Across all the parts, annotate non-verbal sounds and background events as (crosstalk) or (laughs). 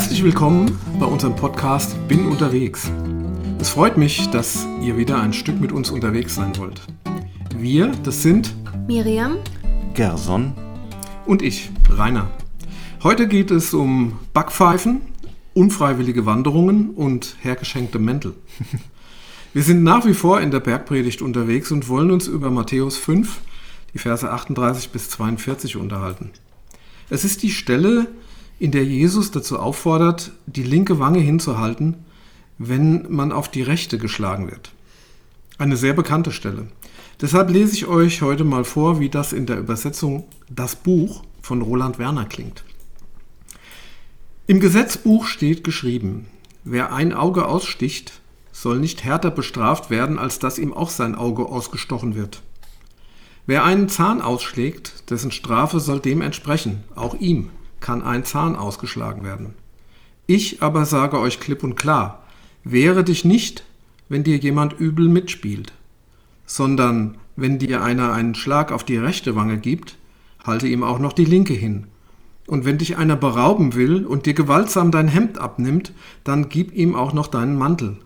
Herzlich willkommen bei unserem Podcast Bin unterwegs. Es freut mich, dass ihr wieder ein Stück mit uns unterwegs sein wollt. Wir, das sind Miriam, Gerson und ich, Rainer. Heute geht es um Backpfeifen, unfreiwillige Wanderungen und hergeschenkte Mäntel. (laughs) Wir sind nach wie vor in der Bergpredigt unterwegs und wollen uns über Matthäus 5, die Verse 38 bis 42 unterhalten. Es ist die Stelle, in der Jesus dazu auffordert, die linke Wange hinzuhalten, wenn man auf die rechte geschlagen wird. Eine sehr bekannte Stelle. Deshalb lese ich euch heute mal vor, wie das in der Übersetzung Das Buch von Roland Werner klingt. Im Gesetzbuch steht geschrieben, wer ein Auge aussticht, soll nicht härter bestraft werden, als dass ihm auch sein Auge ausgestochen wird. Wer einen Zahn ausschlägt, dessen Strafe soll dem entsprechen, auch ihm kann ein Zahn ausgeschlagen werden. Ich aber sage euch klipp und klar, wehre dich nicht, wenn dir jemand übel mitspielt, sondern wenn dir einer einen Schlag auf die rechte Wange gibt, halte ihm auch noch die linke hin. Und wenn dich einer berauben will und dir gewaltsam dein Hemd abnimmt, dann gib ihm auch noch deinen Mantel.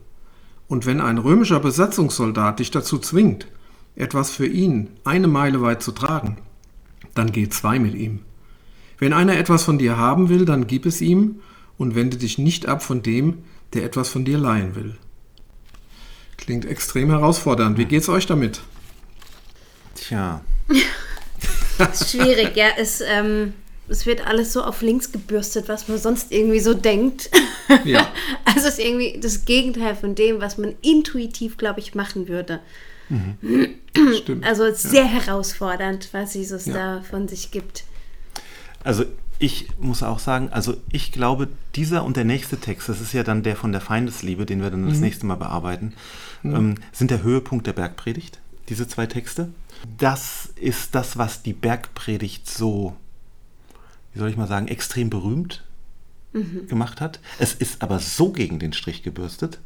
Und wenn ein römischer Besatzungssoldat dich dazu zwingt, etwas für ihn eine Meile weit zu tragen, dann geh zwei mit ihm. Wenn einer etwas von dir haben will, dann gib es ihm und wende dich nicht ab von dem, der etwas von dir leihen will. Klingt extrem herausfordernd. Wie geht's euch damit? Tja. (laughs) Schwierig, ja. Es, ähm, es wird alles so auf links gebürstet, was man sonst irgendwie so denkt. (laughs) Ja. Also es ist irgendwie das Gegenteil von dem, was man intuitiv, glaube ich, machen würde. (clears throat) Stimmt. Also es ist sehr herausfordernd, was Jesus Ja. da von sich gibt. Also ich muss auch sagen, also ich glaube, dieser und der nächste Text, das ist ja dann der von der Feindesliebe, den wir dann das nächste Mal bearbeiten, ähm, sind der Höhepunkt der Bergpredigt, diese zwei Texte. Das ist das, was die Bergpredigt so, wie soll ich mal sagen, extrem berühmt gemacht hat. Es ist aber so gegen den Strich gebürstet.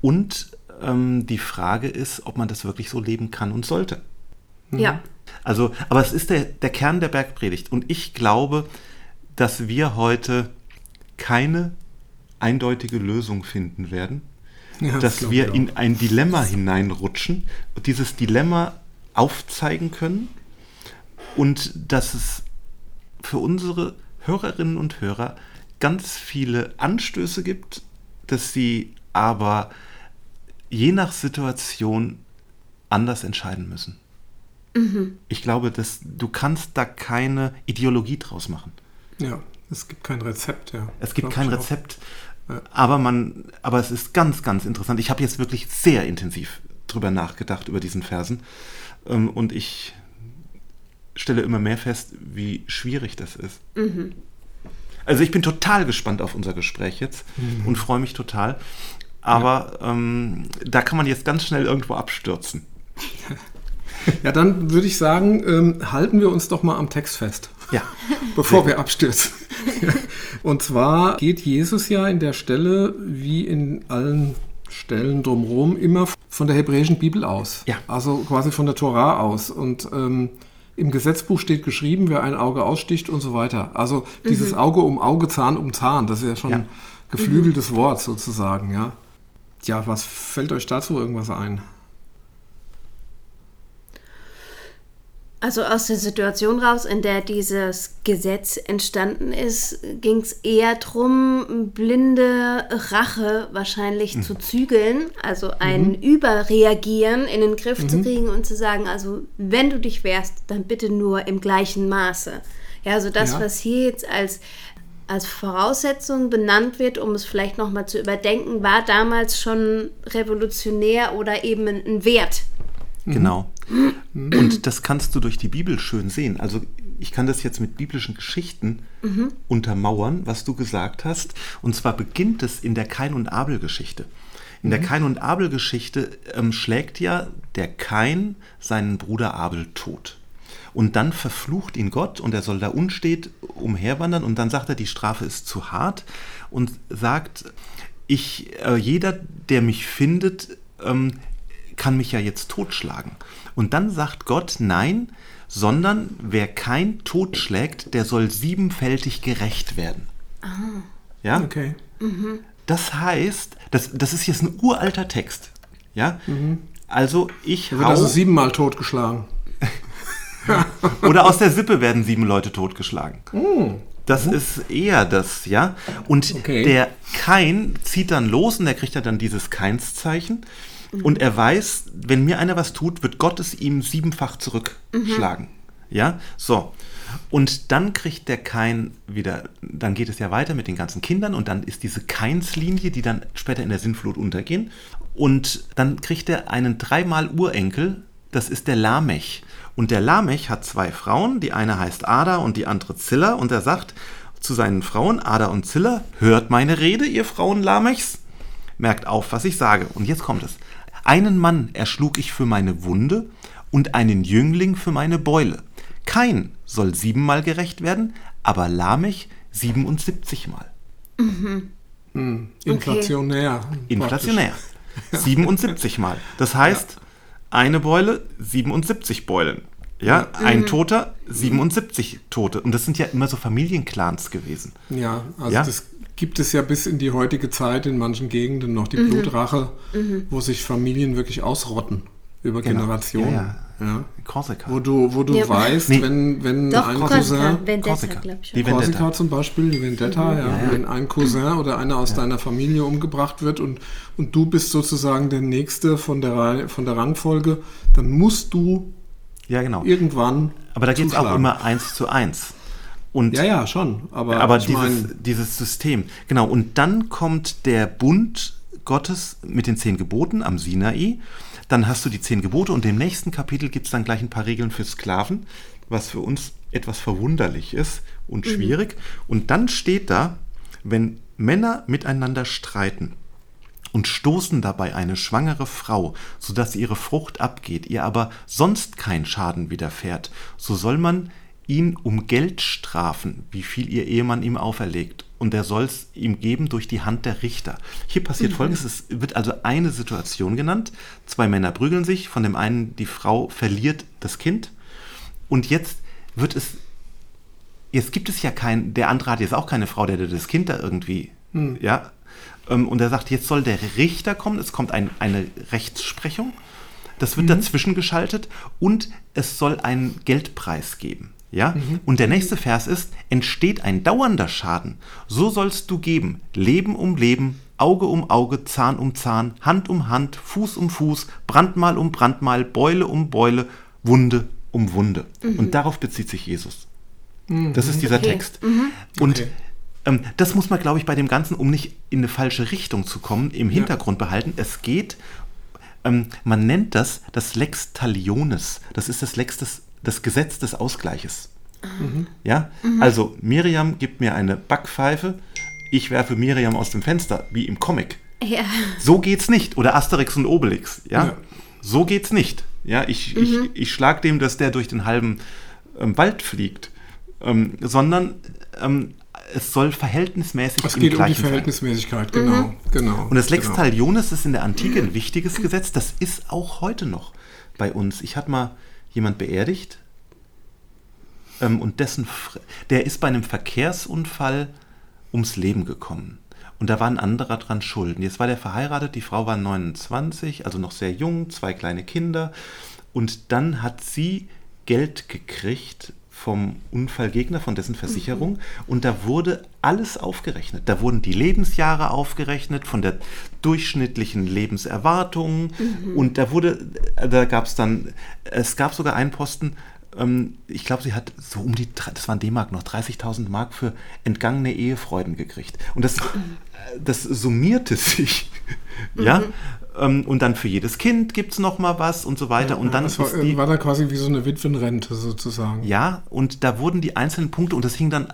Und ähm, die Frage ist, ob man das wirklich so leben kann und sollte. Ja. Also, aber es ist der, der Kern der Bergpredigt. Und ich glaube, dass wir heute keine eindeutige Lösung finden werden, Ja, das dass glaub wir in ein Dilemma hineinrutschen und dieses Dilemma aufzeigen können und dass es für unsere Hörerinnen und Hörer ganz viele Anstöße gibt, dass sie aber je nach Situation anders entscheiden müssen. Ich glaube, dass du kannst da keine Ideologie draus machen. Ja, es gibt kein Rezept, ja. Es gibt kein. Rezept, Ja. aber man, aber es ist ganz, ganz interessant. Ich habe jetzt wirklich sehr intensiv drüber nachgedacht über diesen Versen ähm, und ich stelle immer mehr fest, wie schwierig das ist. Also ich bin total gespannt auf unser Gespräch jetzt und freue mich total. Aber ähm, da kann man jetzt ganz schnell irgendwo abstürzen. (laughs) Ja, dann würde ich sagen, ähm, halten wir uns doch mal am Text fest. Ja, (laughs) bevor wir abstürzen. (laughs) Und zwar geht Jesus ja in der Stelle, wie in allen Stellen drumherum, immer von der hebräischen Bibel aus. Ja. Also quasi von der Torah aus. Und ähm, im Gesetzbuch steht geschrieben, wer ein Auge aussticht und so weiter. Also dieses Auge um Auge, Zahn um Zahn, das ist ja schon Ja. ein geflügeltes Wort sozusagen, ja. Ja, was fällt euch dazu irgendwas ein? Also aus der Situation raus, in der dieses Gesetz entstanden ist, ging es eher darum, blinde Rache wahrscheinlich zu zügeln, also ein Überreagieren in den Griff zu kriegen und zu sagen, also wenn du dich wehrst, dann bitte nur im gleichen Maße. Ja, also das, Ja. was hier jetzt als als Voraussetzung benannt wird, um es vielleicht nochmal zu überdenken, war damals schon revolutionär oder eben ein Wert. Genau. Und das kannst du durch die Bibel schön sehen. Also ich kann das jetzt mit biblischen Geschichten untermauern, was du gesagt hast. Und zwar beginnt es in der Kain- und Abel-Geschichte. In der Kain- und Abel-Geschichte ähm, schlägt ja der Kain seinen Bruder Abel tot. Und dann verflucht ihn Gott und er soll da unstet umherwandern und dann sagt er, die Strafe ist zu hart und sagt, ich, äh, jeder, der mich findet, ähm, kann mich ja jetzt totschlagen. Und dann sagt Gott, nein, sondern wer kein totschlägt, der soll siebenfältig gerecht werden. Ja? Okay. Das heißt, das, das ist jetzt ein uralter Text. Ja? Also ich wird also siebenmal totgeschlagen. (laughs) Oder aus der Sippe werden sieben Leute totgeschlagen. Das ist eher das, ja. Und Okay. der Kain zieht dann los und er kriegt ja dann dieses Keinszeichen. Und er weiß, wenn mir einer was tut, wird Gott es ihm siebenfach zurückschlagen. Ja, so. Und dann kriegt der Kain wieder, dann geht es ja weiter mit den ganzen Kindern und dann ist diese Keinslinie, die dann später in der Sintflut untergehen. Und dann kriegt er einen dreimal Urenkel, das ist der Lamech. Und der Lamech hat zwei Frauen, die eine heißt Ada und die andere Zilla. Und er sagt zu seinen Frauen, Ada und Zilla, hört meine Rede, ihr Frauen Lamechs. Merkt auf, was ich sage. Und jetzt kommt es. Einen Mann erschlug ich für meine Wunde und einen Jüngling für meine Beule. Kein soll siebenmal gerecht werden, aber Lamech 77 Mal. Inflationär. Inflationär. 77 (laughs) Mal. Das heißt, eine Beule, 77 Beulen. Ja, ein Toter, 77 Tote. Und das sind ja immer so Familienclans gewesen. Ja, also Ja. das gibt es ja bis in die heutige Zeit in manchen Gegenden noch die Blutrache, wo sich Familien wirklich ausrotten über Genau. Generationen. Ja, Ja. Korsika. Wo du, wo du Ja. weißt, Nee. wenn, wenn Doch, ein Korsika, Cousin, Vendetta, Korsika. glaube ich. Die. Korsika zum Beispiel, die Vendetta, ja, wenn ein Cousin oder einer aus deiner Familie umgebracht wird und, und du bist sozusagen der Nächste von der, Reihe- von der Rangfolge, dann musst du Ja, genau. irgendwann Aber da geht es auch immer eins zu eins. Und Ja, ja, schon. Aber, aber dieses, mein, dieses System. Genau, und dann kommt der Bund Gottes mit den zehn Geboten am Sinai. Dann hast du die zehn Gebote und im nächsten Kapitel gibt es dann gleich ein paar Regeln für Sklaven, was für uns etwas verwunderlich ist und schwierig. Und dann steht da, wenn Männer miteinander streiten und stoßen dabei eine schwangere Frau, sodass ihre Frucht abgeht, ihr aber sonst kein Schaden widerfährt, so soll man ihn um Geld strafen, wie viel ihr Ehemann ihm auferlegt, und er soll es ihm geben durch die Hand der Richter. Hier passiert folgendes, es wird also eine Situation genannt, zwei Männer prügeln sich, von dem einen die Frau verliert das Kind, und jetzt wird es jetzt gibt es ja kein, der andere hat jetzt auch keine Frau, der das Kind da irgendwie, ja, ähm, und er sagt, jetzt soll der Richter kommen, es kommt ein, eine Rechtsprechung, das wird dazwischen geschaltet. Und es soll einen Geldpreis geben. Ja? Und der nächste Vers ist, entsteht ein dauernder Schaden, so sollst du geben, Leben um Leben, Auge um Auge, Zahn um Zahn, Hand um Hand, Fuß um Fuß, Brandmal um Brandmal, Beule um Beule, Wunde um Wunde. Und darauf bezieht sich Jesus. Das ist dieser Okay. Text. Und Okay. ähm, das muss man, glaube ich, bei dem Ganzen, um nicht in eine falsche Richtung zu kommen, im Hintergrund behalten. Es geht, ähm, man nennt das das Lex Talionis. Das ist das, Lex des, das Gesetz des Ausgleiches. Ja, also Miriam gibt mir eine Backpfeife, ich werfe Miriam aus dem Fenster, wie im Comic. Ja. So geht's nicht. Oder Asterix und Obelix. Ja, Ja. so geht's nicht. Ja, ich, ich, ich schlag dem, dass der durch den halben ähm, Wald fliegt, ähm, sondern ähm, es soll verhältnismäßig es im geht um die Gleichen sein. Verhältnismäßigkeit, genau. genau Und das Lex genau. Talionis ist in der Antike ein wichtiges Gesetz. Das ist auch heute noch bei uns. Ich hatte mal jemand beerdigt ähm, und dessen, Fr- der ist bei einem Verkehrsunfall ums Leben gekommen. Und da war ein anderer dran schuld. Jetzt war der verheiratet, die Frau war 29, also noch sehr jung, zwei kleine Kinder. Und dann hat sie Geld gekriegt vom Unfallgegner, von dessen Versicherung. Und da wurde alles aufgerechnet. Da wurden die Lebensjahre aufgerechnet von der durchschnittlichen Lebenserwartung. Und da wurde, da gab es dann, es gab sogar einen Posten, ich glaube, sie hat so um die, das waren D-Mark noch, 30.000 Mark für entgangene Ehefreuden gekriegt. Und das, äh, das summierte sich. (laughs) ja. Ähm, und dann für jedes Kind gibt es noch mal was und so weiter. und dann das war, die, war da quasi wie so eine Witwenrente sozusagen. ja, und da wurden die einzelnen Punkte, und das hing dann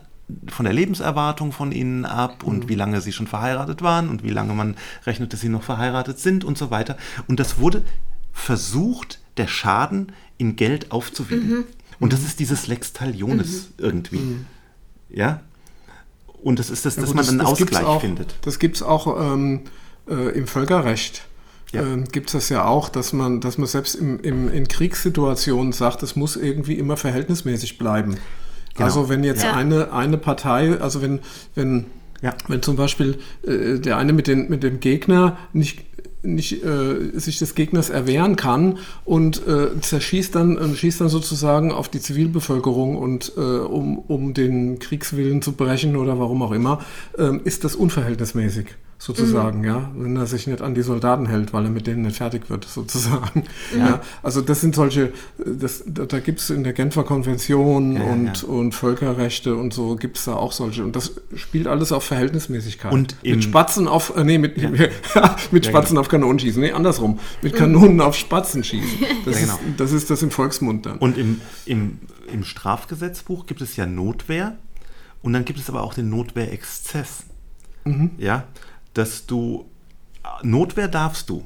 von der Lebenserwartung von ihnen ab und wie lange sie schon verheiratet waren und wie lange man rechnet, dass sie noch verheiratet sind und so weiter. Und das wurde versucht, der Schaden in Geld aufzuwiegen. Und das ist dieses Lex Talionis irgendwie. Ja? Und das ist das, Ja, dass gut, man einen gibt's Ausgleich auch, findet. Das gibt es auch ähm, äh, im Völkerrecht. Ja. Ähm, gibt es das ja auch, dass man, dass man selbst im, im, in Kriegssituationen sagt, es muss irgendwie immer verhältnismäßig bleiben. Genau. Also wenn jetzt Ja. eine, eine Partei, also wenn, wenn Ja. Wenn zum Beispiel äh, der eine mit, den, mit dem Gegner nicht nicht äh, sich des Gegners erwehren kann und äh, zerschießt dann äh, schießt dann sozusagen auf die Zivilbevölkerung und äh, um, um den Kriegswillen zu brechen oder warum auch immer, ähm, ist das unverhältnismäßig sozusagen, ja, wenn er sich nicht an die Soldaten hält, weil er mit denen nicht fertig wird, (laughs) sozusagen. Ja. Also das sind solche, das, da, da gibt es in der Genfer Konvention Ja, ja, und, ja. und Völkerrechte und so gibt es da auch solche. Und das spielt alles auf Verhältnismäßigkeit. Und mit Spatzen auf, äh, nee, mit, (laughs) mit Ja, Spatzen auf Kanonen schießen. Nee, andersrum. Mit Kanonen auf Spatzen schießen. (laughs) Das, Ja, genau. ist, das ist das im Volksmund dann. Und im, im, im Strafgesetzbuch gibt es ja Notwehr und dann gibt es aber auch den Notwehrexzess. Ja, dass du Notwehr darfst du,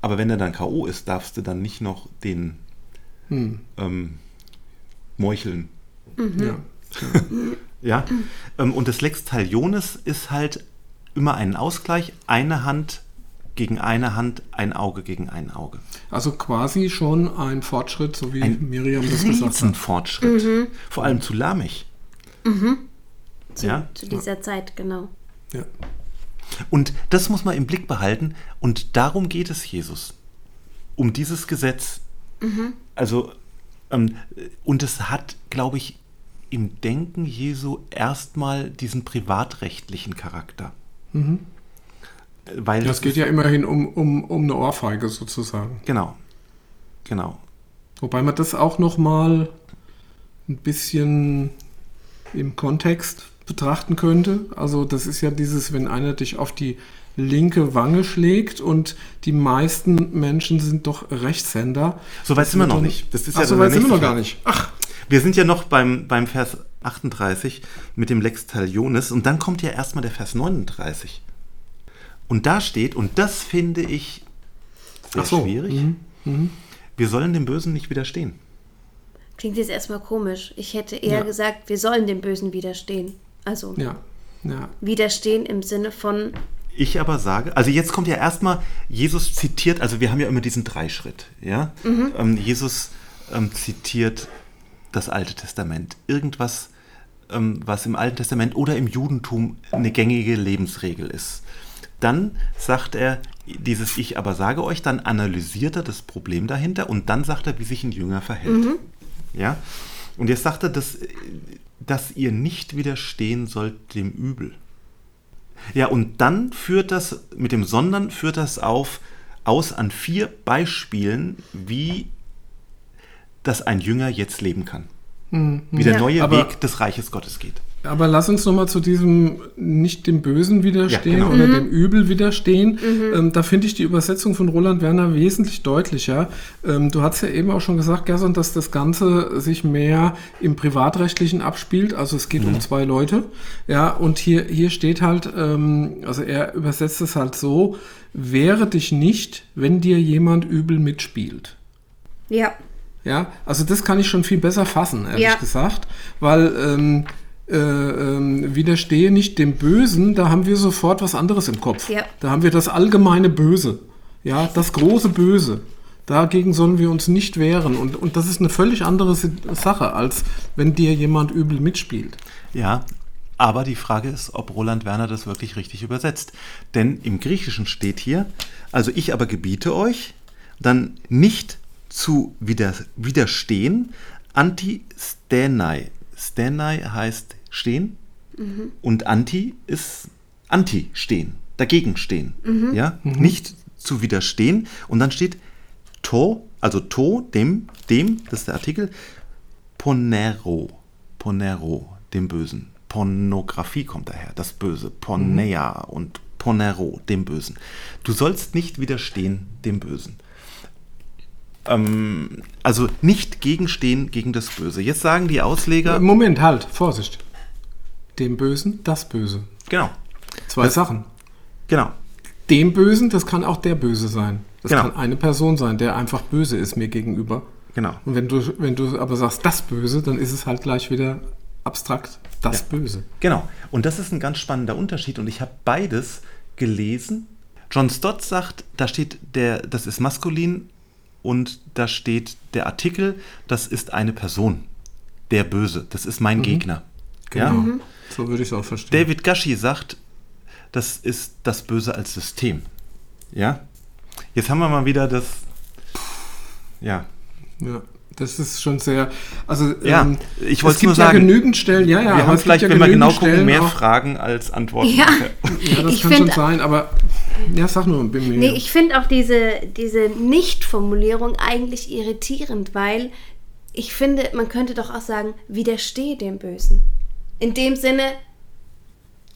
aber wenn er dann K.O. ist, darfst du dann nicht noch den ähm, meucheln. ja. (laughs) Ja, ähm, und das Lex Talionis ist halt immer ein Ausgleich, eine Hand gegen eine Hand, ein Auge gegen ein Auge. Also quasi schon ein Fortschritt, so wie Ein Miriam das gesagt hat. Riesenfortschritt. Vor allem zu Lamech. Zu, Ja. zu dieser Zeit, genau. Ja. Und das muss man im Blick behalten. Und darum geht es Jesus. Um dieses Gesetz. Also, ähm, und es hat, glaube ich, im Denken Jesu erstmal diesen privatrechtlichen Charakter. Weil Das geht ja immerhin um, um, um eine Ohrfeige sozusagen. Genau. Genau. Wobei man das auch noch mal ein bisschen im Kontext betrachten könnte. Also das ist ja dieses, wenn einer dich auf die linke Wange schlägt und die meisten Menschen sind doch Rechtshänder. So weit sind wir noch nicht. Das ist Ach, ja so weit sind wir noch gar nicht. Ach, Wir sind ja noch beim, beim Vers 38 mit dem Lex Talionis und dann kommt ja erstmal der Vers 39. Und da steht, und das finde ich sehr so, schwierig, wir sollen dem Bösen nicht widerstehen. Klingt jetzt erstmal komisch. Ich hätte eher Ja. gesagt, wir sollen dem Bösen widerstehen. Also ja, ja. widerstehen im Sinne von, Ich aber sage, also jetzt kommt ja erstmal, Jesus zitiert, also wir haben ja immer diesen Dreischritt, ja. Ähm, Jesus ähm, zitiert das Alte Testament, irgendwas, ähm, was im Alten Testament oder im Judentum eine gängige Lebensregel ist. Dann sagt er dieses Ich aber sage euch, dann analysiert er das Problem dahinter und dann sagt er, wie sich ein Jünger verhält. Ja? Und jetzt sagt er, dass, dass ihr nicht widerstehen sollt dem Übel. Ja, und dann führt das, mit dem Sondern führt das auf, aus an vier Beispielen, wie das ein Jünger jetzt leben kann. Wie der Ja. neue Weg des Reiches Gottes geht. Aber lass uns nochmal zu diesem nicht dem Bösen widerstehen Ja, genau. oder dem Übel widerstehen. Ähm, da finde ich die Übersetzung von Roland Werner wesentlich deutlicher. Ähm, du hast ja eben auch schon gesagt, Gerson, dass das Ganze sich mehr im Privatrechtlichen abspielt. Also es geht um zwei Leute. Ja, und hier, hier steht halt, ähm, also er übersetzt es halt so, wehre dich nicht, wenn dir jemand übel mitspielt. ja, Ja, also das kann ich schon viel besser fassen, ehrlich Ja. gesagt, weil ähm, äh, ähm, widerstehe nicht dem Bösen, da haben wir sofort was anderes im Kopf. Ja. Da haben wir das allgemeine Böse, ja, das große Böse. Dagegen sollen wir uns nicht wehren und, und das ist eine völlig andere Sache, als wenn dir jemand übel mitspielt. Ja, aber die Frage ist, ob Roland Werner das wirklich richtig übersetzt. Denn im Griechischen steht hier, also ich aber gebiete euch, dann nicht zu wider, widerstehen, anti-stenai. Stenai heißt stehen und anti ist anti-stehen, dagegen stehen. Ja, nicht zu widerstehen. Und dann steht to, also to, dem, dem, das ist der Artikel, Ponero, Ponero, dem Bösen. Pornografie kommt daher, das Böse. Porneia und Ponero, dem Bösen. Du sollst nicht widerstehen dem Bösen. Ähm, also nicht gegenstehen gegen das Böse. Jetzt sagen die Ausleger, Moment, halt, Vorsicht. Dem Bösen, das Böse. genau, Zwei Sachen. genau, Dem Bösen, das kann auch der Böse sein. Das Genau. kann eine Person sein, der einfach böse ist mir gegenüber. genau. Und wenn du, wenn du aber sagst, das Böse, dann ist es halt gleich wieder abstrakt, das Böse. Genau. Und das ist ein ganz spannender Unterschied. Und ich habe beides gelesen. John Stott sagt, da steht der, das ist maskulin und da steht der Artikel, das ist eine Person. Der Böse. Das ist mein Gegner. Ja? Genau. So würde ich es auch verstehen. David Gashi sagt, das ist das Böse als System. Ja? Jetzt haben wir mal wieder das. Ja. Ja, das ist schon sehr. Also, Ja, ähm, ich es wollte gibt nur ja sagen, genügend Stellen, ja, ja. wir haben es gibt vielleicht, ja wenn wir genau gucken, Stellen mehr auch- Fragen als Antworten. Ja. Ja, das Ich kann schon sein, aber. Ja, sag nur, bin mir. Nee, ich finde auch diese, diese Nicht-Formulierung eigentlich irritierend, weil ich finde, man könnte doch auch sagen, widerstehe dem Bösen. In dem Sinne,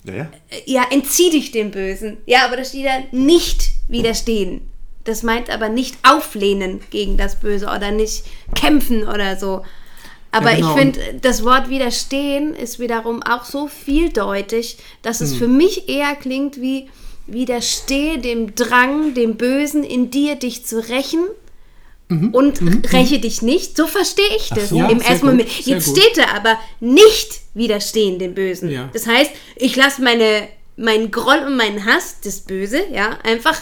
Ja, ja. äh, ja, entzieh dich dem Bösen. Ja, aber da steht ja nicht widerstehen. Das meint aber nicht auflehnen gegen das Böse oder nicht kämpfen oder so. Aber Ja, genau. ich finde, das Wort widerstehen ist wiederum auch so vieldeutig, dass es für mich eher klingt wie widerstehe dem Drang, dem Bösen in dir, dich zu rächen. Und räche dich nicht, so verstehe ich das Mhm. so, im ersten gut, Moment. Jetzt gut. steht da aber nicht widerstehen dem Bösen. Ja. Das heißt, ich lasse meine, meinen Groll und meinen Hass, das Böse, ja, einfach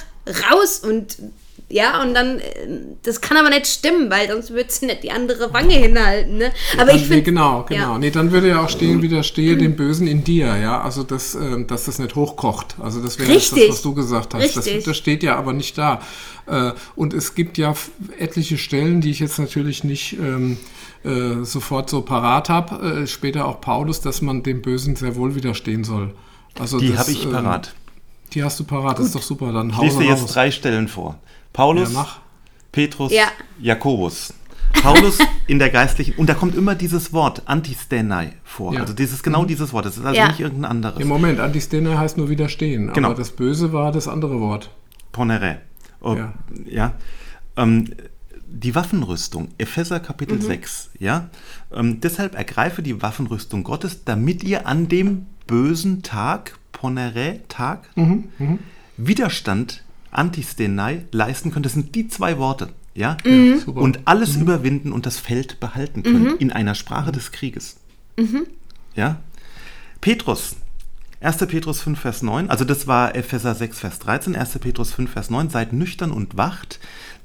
raus und ja, und dann, äh, das kann aber nicht stimmen, weil sonst würde sie nicht die andere Wange hinhalten, ne? Aber Dann, ich nee, finde. genau, genau. Ja. Nee, dann würde ja auch stehen, widerstehe dem Bösen in dir, ja. Also, das, ähm, dass das nicht hochkocht. Also, das wäre das, was du gesagt hast. Das, Richtig. das steht ja aber nicht da. Äh, und es gibt ja etliche Stellen, die ich jetzt natürlich nicht ähm, äh, sofort so parat habe. Äh, später auch Paulus, dass man dem Bösen sehr wohl widerstehen soll. Also Die das, habe ich ähm, parat. Die hast du parat, das ist doch super. Dann Ich hau lese sie dir jetzt raus. drei Stellen vor. Paulus, Ja. Petrus, Ja. Jakobus. Paulus (laughs) in der geistlichen, und da kommt immer dieses Wort Antistenai vor. Ja. Also dieses genau dieses Wort. Das ist also Ja. nicht irgendein anderes. Im Moment, Antistene heißt nur widerstehen. Genau. Aber das Böse war das andere Wort. Ponere. Oh, Ja. ja. Ähm, die Waffenrüstung, Epheser Kapitel 6, ja. Ähm, deshalb ergreife die Waffenrüstung Gottes, damit ihr an dem bösen Tag, Ponere, Tag, Widerstand, Antistenai, leisten könnt. Das sind die zwei Worte, ja. Super. Und alles überwinden und das Feld behalten können in einer Sprache des Krieges. Ja. Petrus, 1. Petrus 5, Vers 9, also das war Epheser 6, Vers 13, 1. Petrus 5, Vers 9, seid nüchtern und wacht,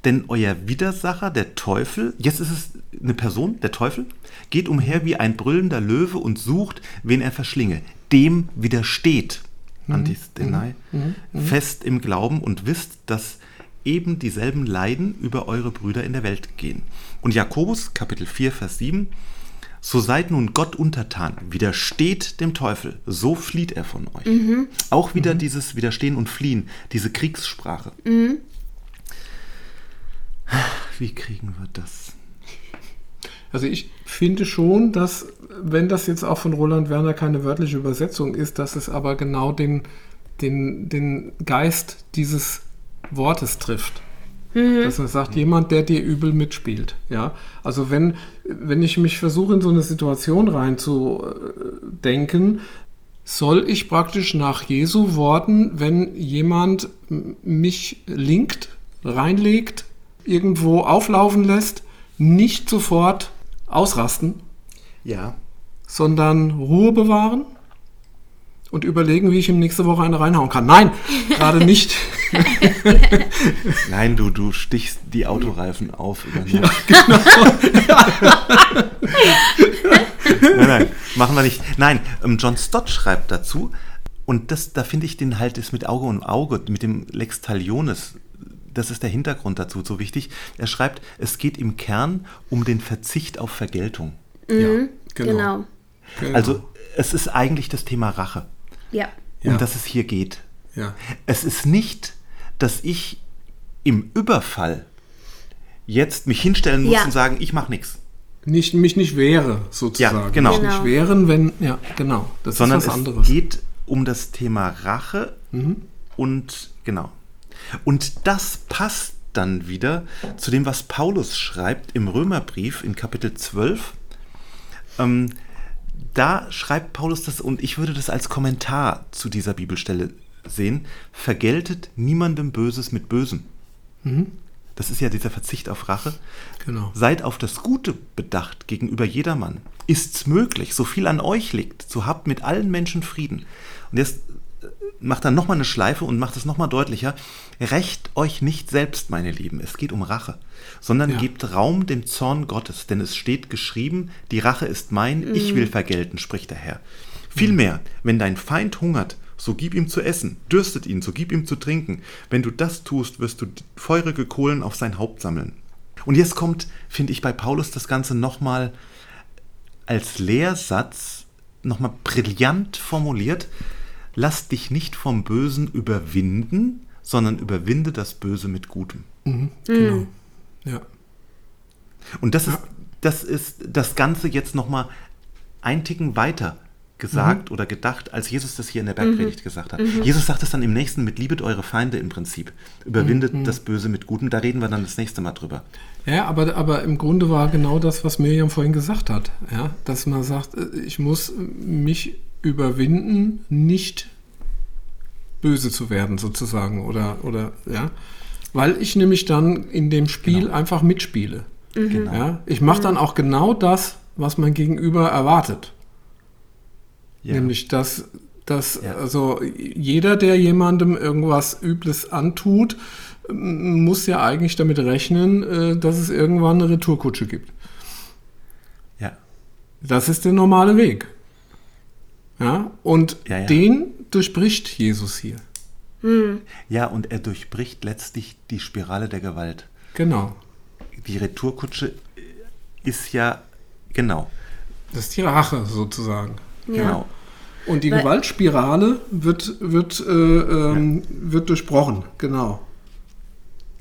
denn euer Widersacher, der Teufel, jetzt ist es eine Person, der Teufel, geht umher wie ein brüllender Löwe und sucht, wen er verschlinge. Dem widersteht, Antistenai, fest im Glauben und wisst, dass eben dieselben Leiden über eure Brüder in der Welt gehen. Und Jakobus, Kapitel 4, Vers 7, so seid nun Gott untertan, widersteht dem Teufel, so flieht er von euch. Auch wieder dieses Widerstehen und Fliehen, diese Kriegssprache. Wie kriegen wir das? Also ich finde schon, dass, wenn das jetzt auch von Roland Werner keine wörtliche Übersetzung ist, dass es aber genau den, den, den Geist dieses Wortes trifft. Dass man sagt, jemand, der dir übel mitspielt. Ja? Also wenn, wenn ich mich versuche, in so eine Situation reinzudenken, soll ich praktisch nach Jesu Worten, wenn jemand mich linkt, reinlegt, irgendwo auflaufen lässt, nicht sofort ausrasten, Ja. sondern Ruhe bewahren und überlegen, wie ich ihm nächste Woche eine reinhauen kann. Nein, gerade nicht. (laughs) Nein, du, du stichst die Autoreifen auf über Nacht. nein, nein, machen wir nicht. Nein, ähm, John Stott schreibt dazu, und das, da finde ich den halt ist mit Auge und Auge, mit dem Lex Talionis, das ist der Hintergrund dazu so wichtig. Er schreibt, es geht im Kern um den Verzicht auf Vergeltung. Ja, Genau. Genau. Also es ist eigentlich das Thema Rache, Ja. um Ja. das es hier geht. ja. Es ist nicht, dass ich im Überfall jetzt mich hinstellen muss Ja. und sagen, ich mache nichts. Nicht, mich nicht wehre, sozusagen. Ja, genau. Mich Genau. nicht wehren, wenn, ja, genau. Das sondern ist was es anderes. geht um das Thema Rache Mhm. und genau. Und das passt dann wieder zu dem, was Paulus schreibt im Römerbrief in Kapitel 12. Ähm, da schreibt Paulus das, und ich würde das als Kommentar zu dieser Bibelstelle sehen, vergeltet niemandem Böses mit Bösem. Das ist ja dieser Verzicht auf Rache. Genau. Seid auf das Gute bedacht gegenüber jedermann. Ist's möglich, so viel an euch liegt, so habt mit allen Menschen Frieden. Und jetzt macht dann nochmal eine Schleife und macht es nochmal deutlicher. Rächt euch nicht selbst, meine Lieben, es geht um Rache, sondern Ja. gebt Raum dem Zorn Gottes, denn es steht geschrieben, die Rache ist mein, ich will vergelten, spricht der Herr. Vielmehr, wenn dein Feind hungert, so gib ihm zu essen, dürstet ihn, so gib ihm zu trinken. Wenn du das tust, wirst du feurige Kohlen auf sein Haupt sammeln. Und jetzt kommt, finde ich, bei Paulus das Ganze nochmal als Lehrsatz nochmal brillant formuliert. Lass dich nicht vom Bösen überwinden, sondern überwinde das Böse mit Gutem. Genau. Ja. Und das ist, das ist das Ganze jetzt nochmal ein Ticken weiter gesagt oder gedacht, als Jesus das hier in der Bergpredigt gesagt hat. Jesus sagt es dann im nächsten mit Liebet eure Feinde im Prinzip. Überwindet das Böse mit Gutem. Da reden wir dann das nächste Mal drüber. Ja, aber, aber im Grunde war genau das, was Miriam vorhin gesagt hat. Ja? Dass man sagt, äh, ich muss mich überwinden, nicht böse zu werden, sozusagen. Oder, oder ja. Weil ich nämlich dann in dem Spiel einfach mitspiele. Genau. Ja? Ich mache dann auch genau das, was mein Gegenüber erwartet. Ja. Nämlich, dass, dass Ja. also jeder, der jemandem irgendwas Übles antut, muss ja eigentlich damit rechnen, äh, dass es irgendwann eine Retourkutsche gibt. ja. Das ist der normale Weg. Ja, und Ja, ja. den durchbricht Jesus hier. Ja, und er durchbricht letztlich die Spirale der Gewalt. Genau. Die Retourkutsche ist ja, genau, Das ist die Rache sozusagen. Ja. genau. Und die Weil- Gewaltspirale wird, wird, äh, ähm, wird durchbrochen. Genau.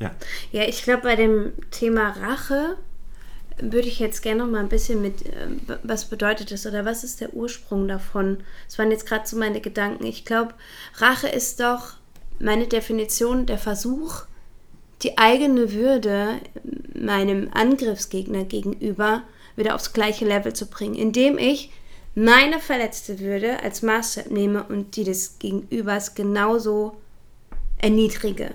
Ja, Ja, ich glaube, bei dem Thema Rache würde ich jetzt gerne noch mal ein bisschen mit, äh, b- was bedeutet das oder was ist der Ursprung davon? Das waren jetzt gerade so meine Gedanken. Ich glaube, Rache ist doch meine Definition der Versuch, die eigene Würde meinem Angriffsgegner gegenüber wieder aufs gleiche Level zu bringen, indem ich meine verletzte Würde als Maßstab nehme und die des Gegenübers genauso erniedrige.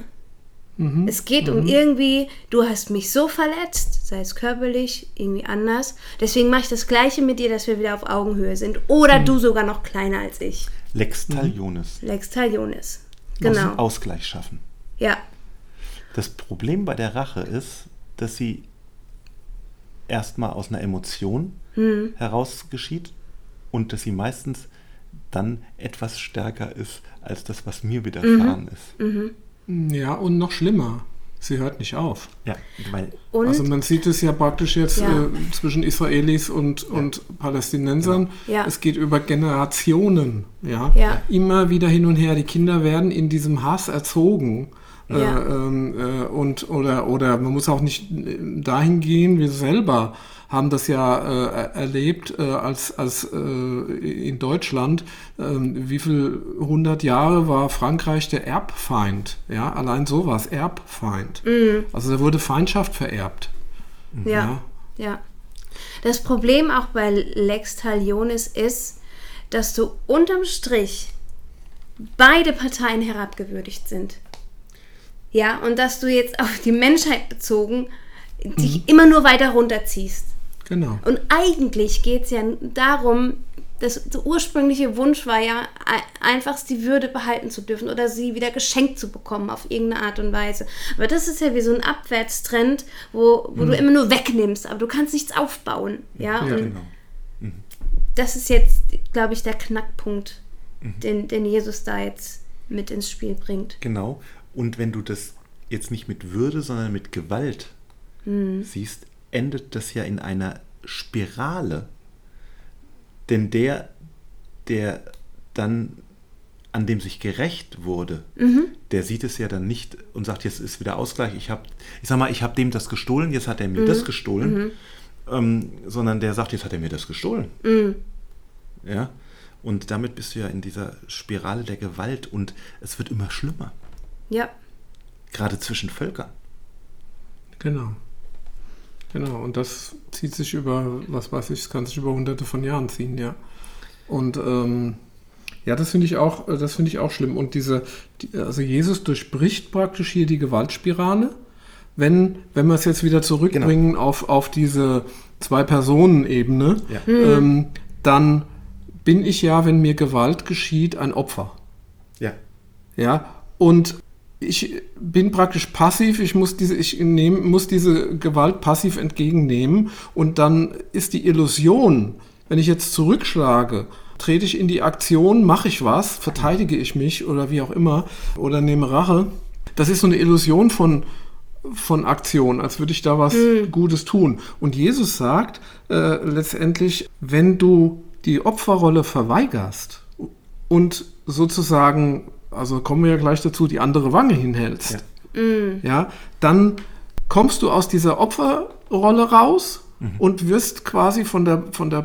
Es geht um irgendwie, du hast mich so verletzt, sei es körperlich, irgendwie anders. Deswegen mache ich das Gleiche mit dir, dass wir wieder auf Augenhöhe sind. Oder du sogar noch kleiner als ich. Lex Talionis. Lex Talionis. Muss Genau. Ausgleich schaffen. Ja. Das Problem bei der Rache ist, dass sie erstmal aus einer Emotion heraus geschieht und dass sie meistens dann etwas stärker ist als das, was mir widerfahren ist. Ja, und noch schlimmer. Sie hört nicht auf. Ja, weil Und Also man sieht es ja praktisch jetzt Ja. äh, zwischen Israelis und, und Palästinensern. Ja. Es geht über Generationen. Ja? Ja. Immer wieder hin und her. Die Kinder werden in diesem Hass erzogen. Ja. Äh, ähm, äh, und, oder, oder man muss auch nicht äh, dahin gehen, wir selber haben das ja äh, erlebt äh, als, als äh, in Deutschland. Ähm, wie viel hundert Jahre war Frankreich der Erbfeind? Ja, allein sowas, Erbfeind. Also da wurde Feindschaft vererbt. Ja. ja. Das Problem auch bei Lex Talionis ist, dass du unterm Strich beide Parteien herabgewürdigt sind. Ja, und dass du jetzt auf die Menschheit bezogen dich immer nur weiter runterziehst. Genau. Und eigentlich geht es ja darum, das, der ursprüngliche Wunsch war ja, ei- einfach die Würde behalten zu dürfen oder sie wieder geschenkt zu bekommen auf irgendeine Art und Weise. Aber das ist ja wie so ein Abwärtstrend, wo, wo du immer nur wegnimmst, aber du kannst nichts aufbauen. Ja, Ja, genau. das ist jetzt, glaube ich, der Knackpunkt, den, den Jesus da jetzt mit ins Spiel bringt. Genau. Und wenn du das jetzt nicht mit Würde, sondern mit Gewalt siehst, endet das ja in einer Spirale. Denn der, der dann, an dem sich gerecht wurde, der sieht es ja dann nicht und sagt, jetzt ist wieder Ausgleich. Ich habe, ich sag mal, ich habe dem das gestohlen, jetzt hat er mir das gestohlen. Ähm, sondern der sagt, jetzt hat er mir das gestohlen. Ja. Und damit bist du ja in dieser Spirale der Gewalt und es wird immer schlimmer. Ja, Gerade zwischen Völkern. Genau. Genau. Und das zieht sich über, was weiß ich, es kann sich über hunderte von Jahren ziehen, ja. Und ähm, ja, das finde ich auch, das finde ich auch schlimm. Und diese, die, also Jesus durchbricht praktisch hier die Gewaltspirale. Wenn, wenn wir es jetzt wieder zurückbringen auf, auf diese Zwei-Personen-Ebene, Ja. ähm, dann bin ich ja, wenn mir Gewalt geschieht, ein Opfer. Ja. Ja, und ich bin praktisch passiv, ich muss diese, ich nehm, muss diese Gewalt passiv entgegennehmen und dann ist die Illusion, wenn ich jetzt zurückschlage, trete ich in die Aktion, mache ich was, verteidige ich mich oder wie auch immer oder nehme Rache. Das ist so eine Illusion von, von Aktion, als würde ich da was Gutes tun. Und Jesus sagt äh, letztendlich, wenn du die Opferrolle verweigerst und sozusagen, also kommen wir ja gleich dazu, die andere Wange hinhältst, ja, dann kommst du aus dieser Opferrolle raus und wirst quasi von der, von der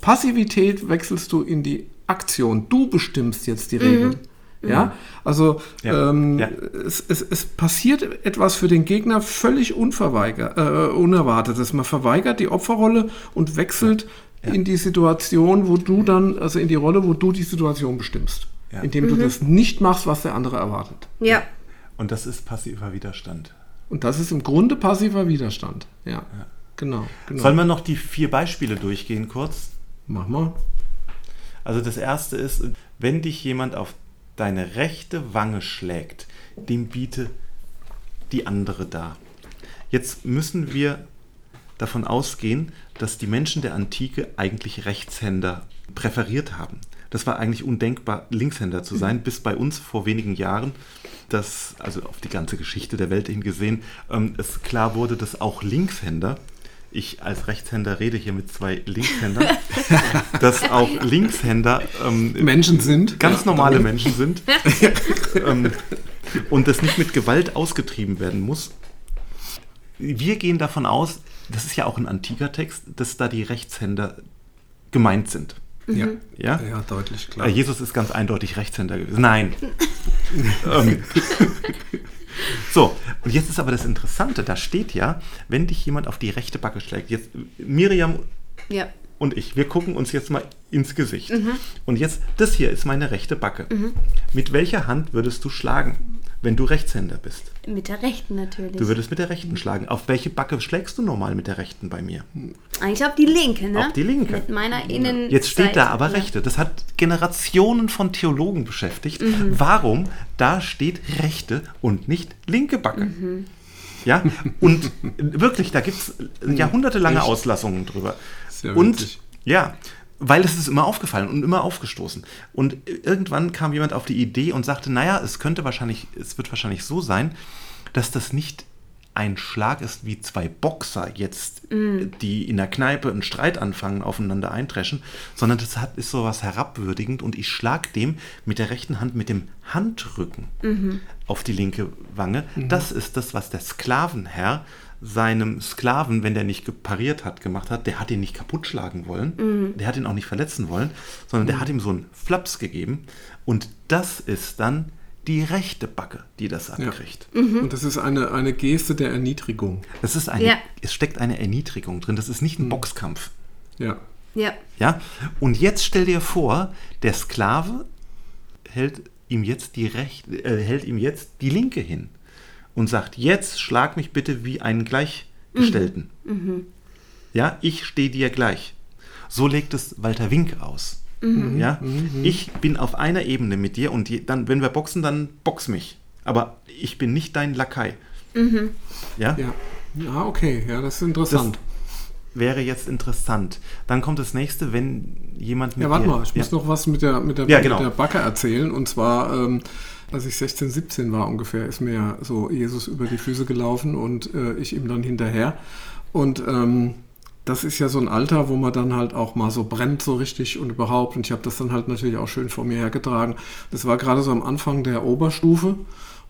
Passivität wechselst du in die Aktion. Du bestimmst jetzt die Regeln. Ja, also Ja, ähm, ja. Es, es, es passiert etwas für den Gegner völlig unverweiger, äh, Unerwartetes. Man verweigert die Opferrolle und wechselt in die Situation, wo du dann, also in die Rolle, wo du die Situation bestimmst. Ja. Indem du das nicht machst, was der andere erwartet. Ja. Und das ist passiver Widerstand. Und das ist im Grunde passiver Widerstand. Ja, genau. genau. Sollen wir noch die vier Beispiele durchgehen kurz? Mach mal. Also das erste ist, wenn dich jemand auf deine rechte Wange schlägt, dem biete die andere dar. Jetzt müssen wir davon ausgehen, dass die Menschen der Antike eigentlich Rechtshänder präferiert haben. Das war eigentlich undenkbar, Linkshänder zu sein, bis bei uns vor wenigen Jahren, dass, also auf die ganze Geschichte der Welt hin gesehen, ähm, es klar wurde, dass auch Linkshänder, ich als Rechtshänder rede hier mit zwei Linkshändern, (laughs) dass auch Linkshänder ähm, Menschen sind. ganz normale Menschen sind (laughs) ähm, und das nicht mit Gewalt ausgetrieben werden muss. Wir gehen davon aus, das ist ja auch ein antiker Text, dass da die Rechtshänder gemeint sind. Ja. Ja? ja, deutlich, klar. Jesus ist ganz eindeutig Rechtshänder gewesen. Nein. (laughs) ähm, so, und jetzt ist aber das Interessante, da steht ja, wenn dich jemand auf die rechte Backe schlägt, jetzt Miriam Ja. und ich, wir gucken uns jetzt mal ins Gesicht. Und jetzt, das hier ist meine rechte Backe. Mit welcher Hand würdest du schlagen, wenn du Rechtshänder bist? Mit der rechten natürlich. Du würdest mit der rechten schlagen. Auf welche Backe schlägst du normal mit der rechten bei mir? Eigentlich auf die linke, ne? Auf die linke. Mit meiner Innen. Jetzt steht da aber rechte. Das hat Generationen von Theologen beschäftigt. Warum da steht rechte und nicht linke Backe? Ja, und wirklich, da gibt es jahrhundertelange Echt? Auslassungen drüber. Sehr und witzig. ja, weil es ist immer aufgefallen und immer aufgestoßen. Und irgendwann kam jemand auf die Idee und sagte, naja, es könnte wahrscheinlich, es wird wahrscheinlich so sein, dass das nicht ein Schlag ist wie zwei Boxer jetzt, die in der Kneipe einen Streit anfangen, aufeinander eintreschen, sondern das hat, ist sowas herabwürdigend und ich schlag dem mit der rechten Hand mit dem Handrücken auf die linke Wange. Das ist das, was der Sklavenherr seinem Sklaven, wenn der nicht pariert hat, gemacht hat, der hat ihn nicht kaputt schlagen wollen, der hat ihn auch nicht verletzen wollen, sondern der hat ihm so einen Flaps gegeben und das ist dann die rechte Backe, die das Ja. abkriegt. Und das ist eine, eine Geste der Erniedrigung. Das ist eine, Ja. es steckt eine Erniedrigung drin, das ist nicht ein Boxkampf. Ja. Ja. Ja? Und jetzt stell dir vor, der Sklave hält ihm jetzt die rechte, äh, hält ihm jetzt die linke hin und sagt: Jetzt schlag mich bitte wie einen Gleichgestellten. Ja, ich stehe dir gleich. So legt es Walter Wink aus. Ja, ich bin auf einer Ebene mit dir und je, dann, wenn wir boxen, dann box mich. Aber ich bin nicht dein Lakai. Ja? Ja. Ja, okay. Ja, das ist interessant. wäre jetzt interessant. Dann kommt das nächste, wenn jemand mit ja, warte dir- mal, ich muss ja. noch was mit der, mit der, Ja, mit genau. der Backe erzählen. Und zwar, ähm, als ich 16, 17 war ungefähr, ist mir so Jesus über die Füße gelaufen und äh, ich ihm dann hinterher. Und ähm, das ist ja so ein Alter, wo man dann halt auch mal so brennt so richtig und überhaupt. Und ich habe das dann halt natürlich auch schön vor mir hergetragen. Das war gerade so am Anfang der Oberstufe.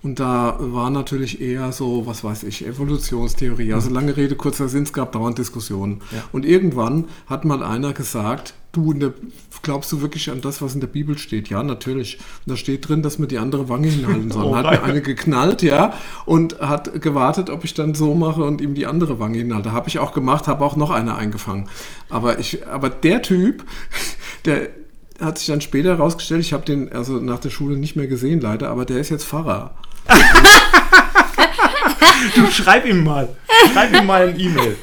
Und da war natürlich eher so, was weiß ich, Evolutionstheorie. Also lange Rede, kurzer Sinn, es gab dauernd Diskussionen. Ja. Und irgendwann hat mal einer gesagt, du, in der, glaubst du wirklich an das, was in der Bibel steht? Ja, natürlich. Und da steht drin, dass man die andere Wange hinhalten soll. (laughs) Oh, hat mir eine geknallt, ja, und hat gewartet, ob ich dann so mache und ihm die andere Wange hinhalte. Habe ich auch gemacht, habe auch noch eine eingefangen. Aber, ich, aber der Typ, (laughs) der hat sich dann später herausgestellt, ich habe den also nach der Schule nicht mehr gesehen leider, aber der ist jetzt Pfarrer. Du schreib ihm mal. Schreib ihm mal ein E-Mail.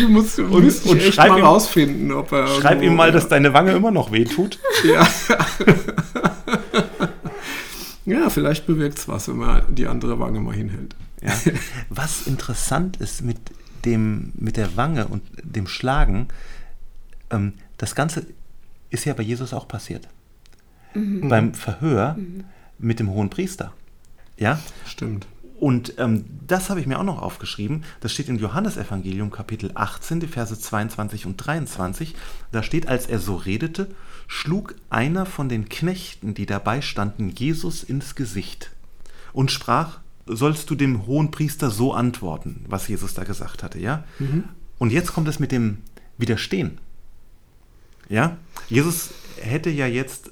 Du musst, und, müsste und schreib mal ihm- rausfinden, ob er. Schreib ihm mal, dass deine Wange immer noch wehtut. Ja. (laughs) Ja, vielleicht bewirkt es was, wenn man die andere Wange mal hinhält. Ja. Was interessant ist mit, dem, mit der Wange und dem Schlagen, ähm, das Ganze ist ja bei Jesus auch passiert. Beim Verhör mit dem hohen Priester. Ja, Stimmt. und ähm, das habe ich mir auch noch aufgeschrieben. Das steht im Johannesevangelium Kapitel 18, die Verse 22 und 23. Da steht, als er so redete, schlug einer von den Knechten, die dabei standen, Jesus ins Gesicht und sprach, sollst du dem hohen Priester so antworten, was Jesus da gesagt hatte, ja? Und jetzt kommt es mit dem Widerstehen. Ja, Jesus hätte ja jetzt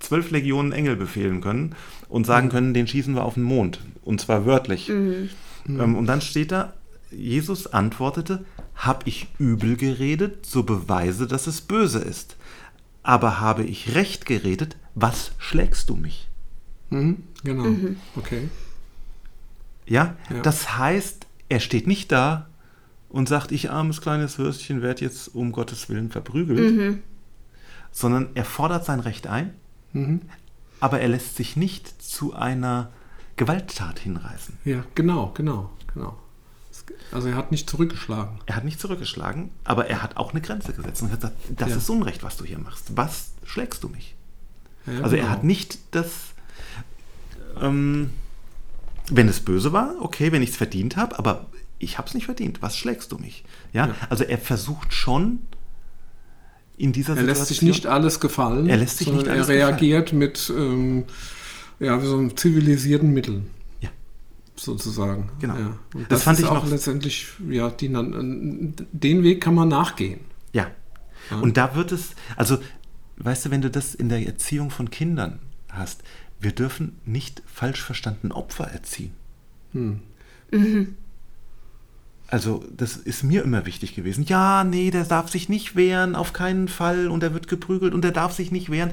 zwölf Legionen Engel befehlen können und sagen können, den schießen wir auf den Mond. Und zwar wörtlich. Ähm, und dann steht da, Jesus antwortete, hab ich übel geredet, so beweise, dass es böse ist. Aber habe ich recht geredet, was schlägst du mich? Mhm. Genau. Okay. Ja? Ja. das heißt, er steht nicht da und sagt, ich armes kleines Würstchen werde jetzt um Gottes Willen verprügelt, sondern er fordert sein Recht ein, Mhm. aber er lässt sich nicht zu einer Gewalttat hinreißen. Ja, genau, genau, genau. Also er hat nicht zurückgeschlagen. Er hat nicht zurückgeschlagen, aber er hat auch eine Grenze gesetzt und hat gesagt, das Ja. ist Unrecht, was du hier machst. Was schlägst du mich? Ja, Also er genau. hat nicht das, ähm, wenn es böse war, okay, wenn ich es verdient habe, aber ich habe es nicht verdient. Was schlägst du mich? Ja, Ja. also er versucht schon in dieser Er Situation. lässt sich nicht alles gefallen. Er lässt sich nicht alles Er reagiert mit ähm, ja, so einem zivilisierten Mitteln. Ja. Sozusagen. Genau. Ja. Und Das das, fand ist ich auch noch- letztendlich, ja, die, den Weg kann man nachgehen. Ja. Und da wird es, also, weißt du, wenn du das in der Erziehung von Kindern hast, wir dürfen nicht falsch verstanden Opfer erziehen. Hm. Also, das ist mir immer wichtig gewesen. Ja, nee, der darf sich nicht wehren, auf keinen Fall, und er wird geprügelt und er darf sich nicht wehren.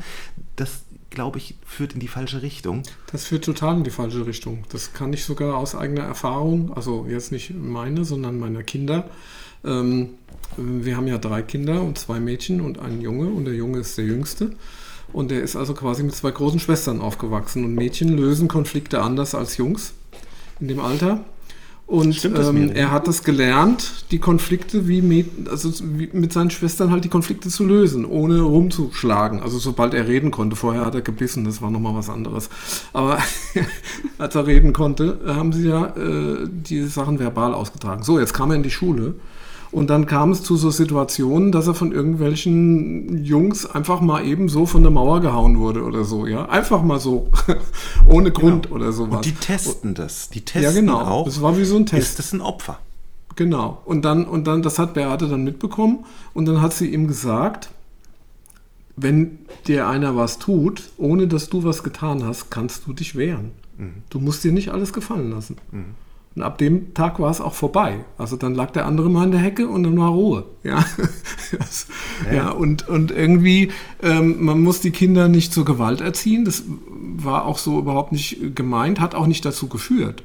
Das, glaube ich, führt in die falsche Richtung. Das führt total in die falsche Richtung. Das kann ich sogar aus eigener Erfahrung, also jetzt nicht meine, sondern meiner Kinder. Ähm, wir haben ja drei Kinder und zwei Mädchen und einen Junge und der Junge ist der jüngste. Und der ist also quasi mit zwei großen Schwestern aufgewachsen. Und Mädchen lösen Konflikte anders als Jungs in dem Alter. Und Stimmt ähm, er hat das gelernt, die Konflikte wie, Mäd- also wie mit seinen Schwestern halt die Konflikte zu lösen, ohne rumzuschlagen. Also sobald er reden konnte, vorher hat er gebissen, das war nochmal was anderes. Aber (laughs) als er reden konnte, haben sie ja äh, diese Sachen verbal ausgetragen. So, jetzt kam er in die Schule und dann kam es zu so Situationen, dass er von irgendwelchen Jungs einfach mal eben so von der Mauer gehauen wurde oder so, ja. Einfach mal so, (laughs) ohne Grund oder sowas. Genau. Und die testen das. Die testen ja, genau. auch, Das war wie so ein Test. ist das ein Opfer? Genau. Und dann, und dann, das hat Beate dann mitbekommen und dann hat sie ihm gesagt, wenn dir einer was tut, ohne dass du was getan hast, kannst du dich wehren. Du musst dir nicht alles gefallen lassen. Und ab dem Tag war es auch vorbei. Also dann lag der andere mal in der Hecke und dann war Ruhe. Ja, (laughs) das, ja. und, und irgendwie, ähm, man muss die Kinder nicht zur Gewalt erziehen. Das war auch so überhaupt nicht gemeint, hat auch nicht dazu geführt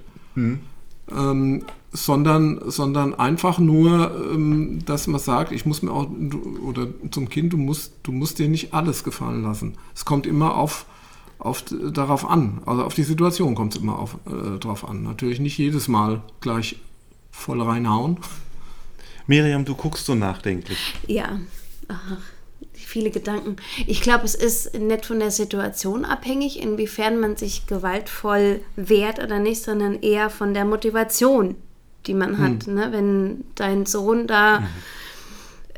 ähm, sondern, sondern einfach nur, ähm, dass man sagt, ich muss mir auch, oder zum Kind, du musst, du musst dir nicht alles gefallen lassen. Es kommt immer auf, auf darauf an, also auf die Situation kommt es immer auf, äh, drauf an. Natürlich nicht jedes Mal gleich voll reinhauen. Miriam, du guckst so nachdenklich. Ja, Ach, viele Gedanken. Ich glaube, es ist nicht von der Situation abhängig, inwiefern man sich gewaltvoll wehrt oder nicht, sondern eher von der Motivation, die man hat. Ne? Wenn dein Sohn da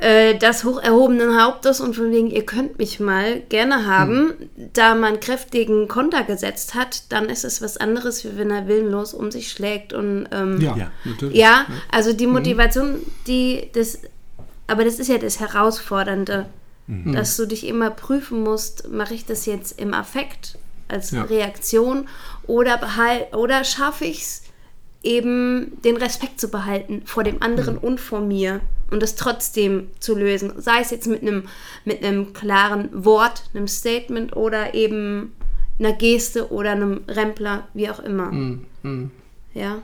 äh, das hoch erhobenen Hauptes und von wegen, ihr könnt mich mal gerne haben, da man kräftigen Konter gesetzt hat, dann ist es was anderes, wie wenn er willenlos um sich schlägt und ähm, Ja. natürlich. ja, also die Motivation, die das, aber das ist ja das Herausfordernde, dass du dich immer prüfen musst, mache ich das jetzt im Affekt als Ja. Reaktion oder behal oder schaffe ich es eben den Respekt zu behalten vor dem anderen und vor mir und das trotzdem zu lösen, sei es jetzt mit einem mit einem klaren Wort, einem Statement oder eben einer Geste oder einem Rempler, wie auch immer. Ja.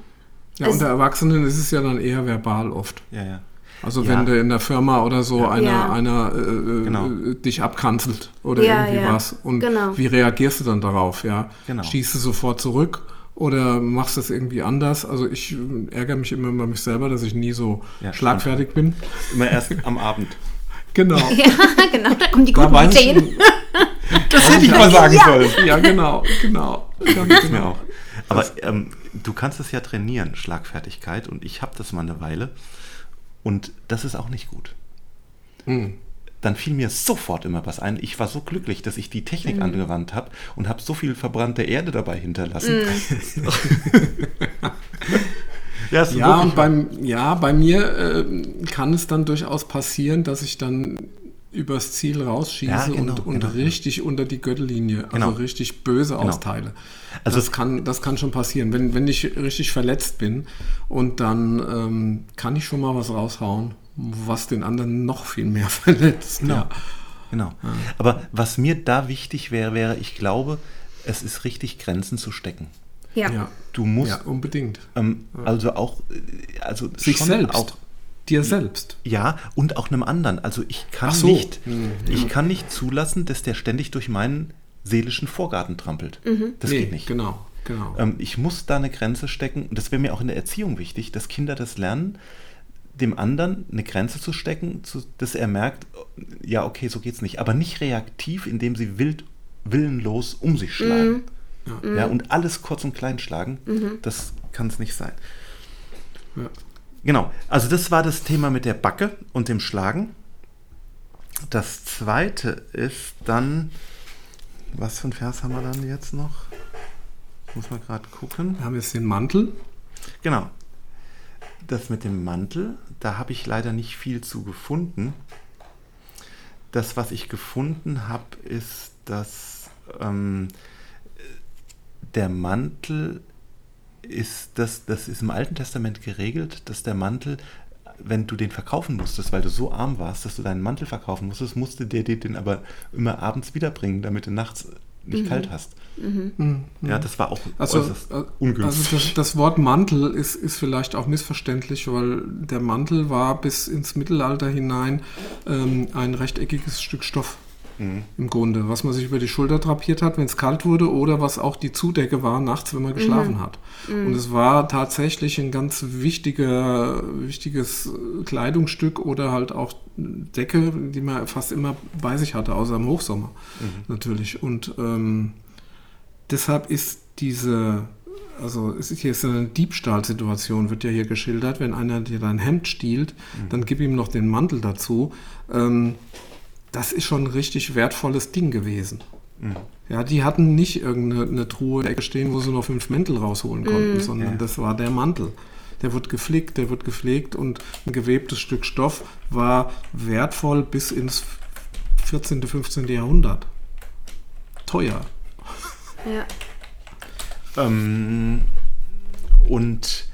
Ja, Also- unter Erwachsenen ist es ja dann eher verbal oft. Ja, ja. Also Ja. wenn du in der Firma oder so einer, Ja. einer äh, äh, Genau. dich abkanzelt oder Ja, irgendwie ja. was. Und Genau. wie reagierst du dann darauf? Ja? Genau. Schießt du sofort zurück oder machst du es irgendwie anders? Also ich äh, ärgere mich immer über mich selber, dass ich nie so Ja, schlagfertig bin. Immer erst am Abend. (laughs) Genau. (laughs) Ja, genau, da kommen die Da guten ich, Ideen. (laughs) Das hätte ich mal sagen sollen. ja, genau, genau. Ganz mir genau. auch. Aber ähm, du kannst es ja trainieren, Schlagfertigkeit, und ich habe das mal eine Weile. Und das ist auch nicht gut. Hm. Dann fiel mir sofort immer was ein. Ich war so glücklich, dass ich die Technik angewandt habe und habe so viel verbrannte Erde dabei hinterlassen. (laughs) ja, ist Ja, wirklich und beim, ja, bei mir äh, kann es dann durchaus passieren, dass ich dann übers Ziel rausschieße Ja, genau, und, und genau. richtig unter die Gürtellinie, also Genau. richtig böse Genau. austeile. Also- das, kann, das kann schon passieren, wenn, wenn ich richtig verletzt bin und dann ähm, kann ich schon mal was raushauen, was den anderen noch viel mehr (laughs) verletzt. Genau. Ja. Genau. Aber was mir da wichtig wäre, wäre, ich glaube, es ist richtig, Grenzen zu stecken. Ja. Ja. Du musst ja, unbedingt. ähm, also auch, äh, also Sich schon selbst. auch Dir selbst. Ja, und auch einem anderen. Also ich kann so. nicht, Mhm. ich kann nicht zulassen, dass der ständig durch meinen seelischen Vorgarten trampelt. Das Nee, geht nicht. Genau, genau. Ähm, ich muss da eine Grenze stecken. Und das wäre mir auch in der Erziehung wichtig, dass Kinder das lernen, dem anderen eine Grenze zu stecken, zu, dass er merkt, ja, okay, so geht's nicht. Aber nicht reaktiv, indem sie wild, willenlos um sich schlagen. Ja, und alles kurz und klein schlagen. Das kann es nicht sein. Ja. Genau, also das war das Thema mit der Backe und dem Schlagen. Das zweite ist dann, was für ein Vers haben wir dann jetzt noch? Muss man gerade gucken. Wir haben jetzt den Mantel. Genau. Das mit dem Mantel, da habe ich leider nicht viel zu gefunden. Das, was ich gefunden habe, ist, dass ähm, der Mantel ist, das, das ist im Alten Testament geregelt, dass der Mantel, wenn du den verkaufen musstest, weil du so arm warst, dass du deinen Mantel verkaufen musstest, musste der dir den aber immer abends wiederbringen, damit du nachts nicht kalt hast. Ja, das war auch Also, äußerst äh, ungünstig. also das, das Wort Mantel ist, ist vielleicht auch missverständlich, weil der Mantel war bis ins Mittelalter hinein ähm, ein rechteckiges Stück Stoff Mhm. im Grunde, was man sich über die Schulter drapiert hat, wenn es kalt wurde, oder was auch die Zudecke war nachts, wenn man geschlafen hat. Und es war tatsächlich ein ganz wichtiger, wichtiges Kleidungsstück oder halt auch Decke, die man fast immer bei sich hatte, außer im Hochsommer natürlich. Und ähm, deshalb ist diese, also es ist hier ist eine Diebstahlsituation, wird ja hier geschildert, wenn einer dir dein Hemd stiehlt, dann gib ihm noch den Mantel dazu. Ähm, das ist schon ein richtig wertvolles Ding gewesen. Ja, die hatten nicht irgendeine eine Truhe in der Ecke stehen, wo sie noch fünf Mäntel rausholen konnten, sondern Ja. das war der Mantel. Der wird geflickt, der wird gepflegt und ein gewebtes Stück Stoff war wertvoll bis ins 14., 15. Jahrhundert. Teuer. Ja. Ähm, und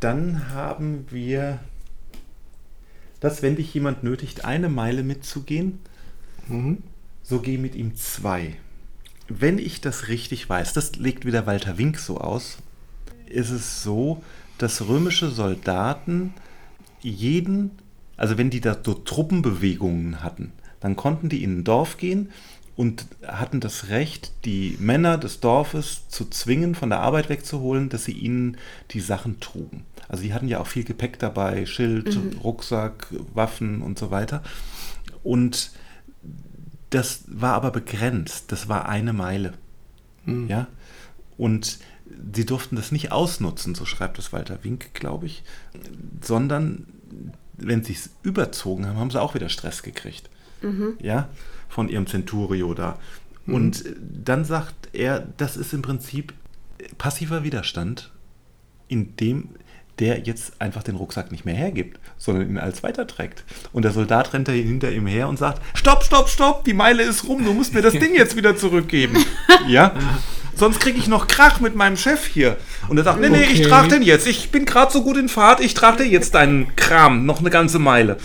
dann haben wir, dass wenn dich jemand nötigt, eine Meile mitzugehen, Mhm. so geh mit ihm zwei. Wenn ich das richtig weiß, das legt wieder Walter Wink so aus, ist es so, dass römische Soldaten jeden, also wenn die da so Truppenbewegungen hatten, dann konnten die in ein Dorf gehen und hatten das Recht, die Männer des Dorfes zu zwingen, von der Arbeit wegzuholen, dass sie ihnen die Sachen trugen. Also die hatten ja auch viel Gepäck dabei, Schild, Rucksack, Waffen und so weiter. Und das war aber begrenzt. Das war eine Meile. Ja. Und sie durften das nicht ausnutzen, so schreibt es Walter Wink, glaube ich, sondern wenn sie es überzogen haben, haben sie auch wieder Stress gekriegt. Ja, von ihrem Centurio da. Und äh, dann sagt er, das ist im Prinzip passiver Widerstand, indem der jetzt einfach den Rucksack nicht mehr hergibt, sondern ihn als weiterträgt. Und der Soldat rennt da hinter ihm her und sagt, stopp, stopp, stopp, die Meile ist rum, du musst mir das Ding jetzt wieder zurückgeben. (laughs) ja? Sonst kriege ich noch Krach mit meinem Chef hier. Und er sagt, nee, nee, ich Okay. trage den jetzt. Ich bin gerade so gut in Fahrt, ich trage dir jetzt deinen Kram, noch eine ganze Meile.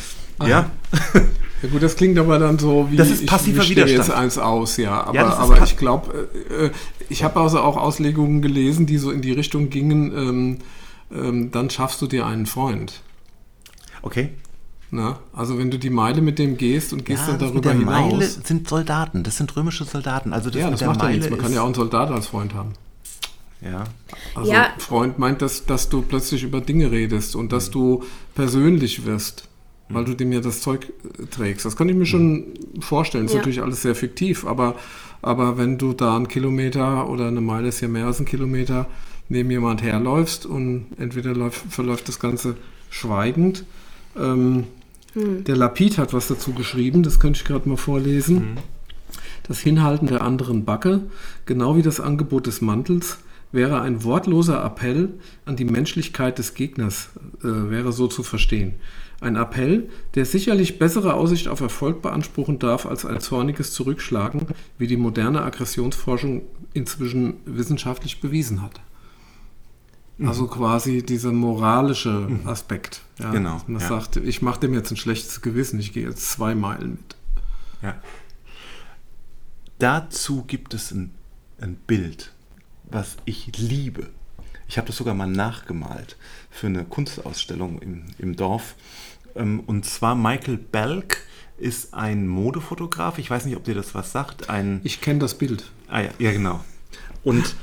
Ja? (laughs) Ja gut, das klingt aber dann so wie Das ist passiver ich, ich Widerstand. jetzt eins aus, ja. Aber, Ja, aber ich glaube, äh, äh, ich habe also auch Auslegungen gelesen, die so in die Richtung gingen, ähm, ähm, dann schaffst du dir einen Freund. Okay. Na, also wenn du die Meile mit dem gehst und gehst Ja, dann das mit darüber der hinaus. Meile sind Soldaten, das sind römische Soldaten. Also das ja, das macht ja nichts. Man kann ja auch einen Soldat als Freund haben. ja. Also Ja. Freund meint, dass, dass du plötzlich über Dinge redest und Mhm. dass du persönlich wirst, weil du dem ja das Zeug äh, trägst. Das kann ich mir schon vorstellen. Das ist Ja. natürlich alles sehr fiktiv, aber, aber wenn du da einen Kilometer oder eine Meile ist ja mehr als ein Kilometer neben jemand herläufst und entweder läuft, verläuft das Ganze schweigend. Ähm, Der Lapid hat was dazu geschrieben, das könnte ich gerade mal vorlesen. Das Hinhalten der anderen Backe, genau wie das Angebot des Mantels, wäre ein wortloser Appell an die Menschlichkeit des Gegners, äh, wäre so zu verstehen. Ein Appell, der sicherlich bessere Aussicht auf Erfolg beanspruchen darf als ein zorniges Zurückschlagen, wie die moderne Aggressionsforschung inzwischen wissenschaftlich bewiesen hat. Also quasi dieser moralische Aspekt. Ja, Genau, Man ja. sagt, ich mache dem jetzt ein schlechtes Gewissen, ich gehe jetzt zwei Meilen mit. Ja. Dazu gibt es ein, ein Bild, was ich liebe. Ich habe das sogar mal nachgemalt für eine Kunstausstellung im, im Dorf. Ähm, Und zwar Michael Belk ist ein Modefotograf. Ich weiß nicht, ob dir das was sagt. Ein, Ich kenne das Bild. Ah ja, ja genau. Und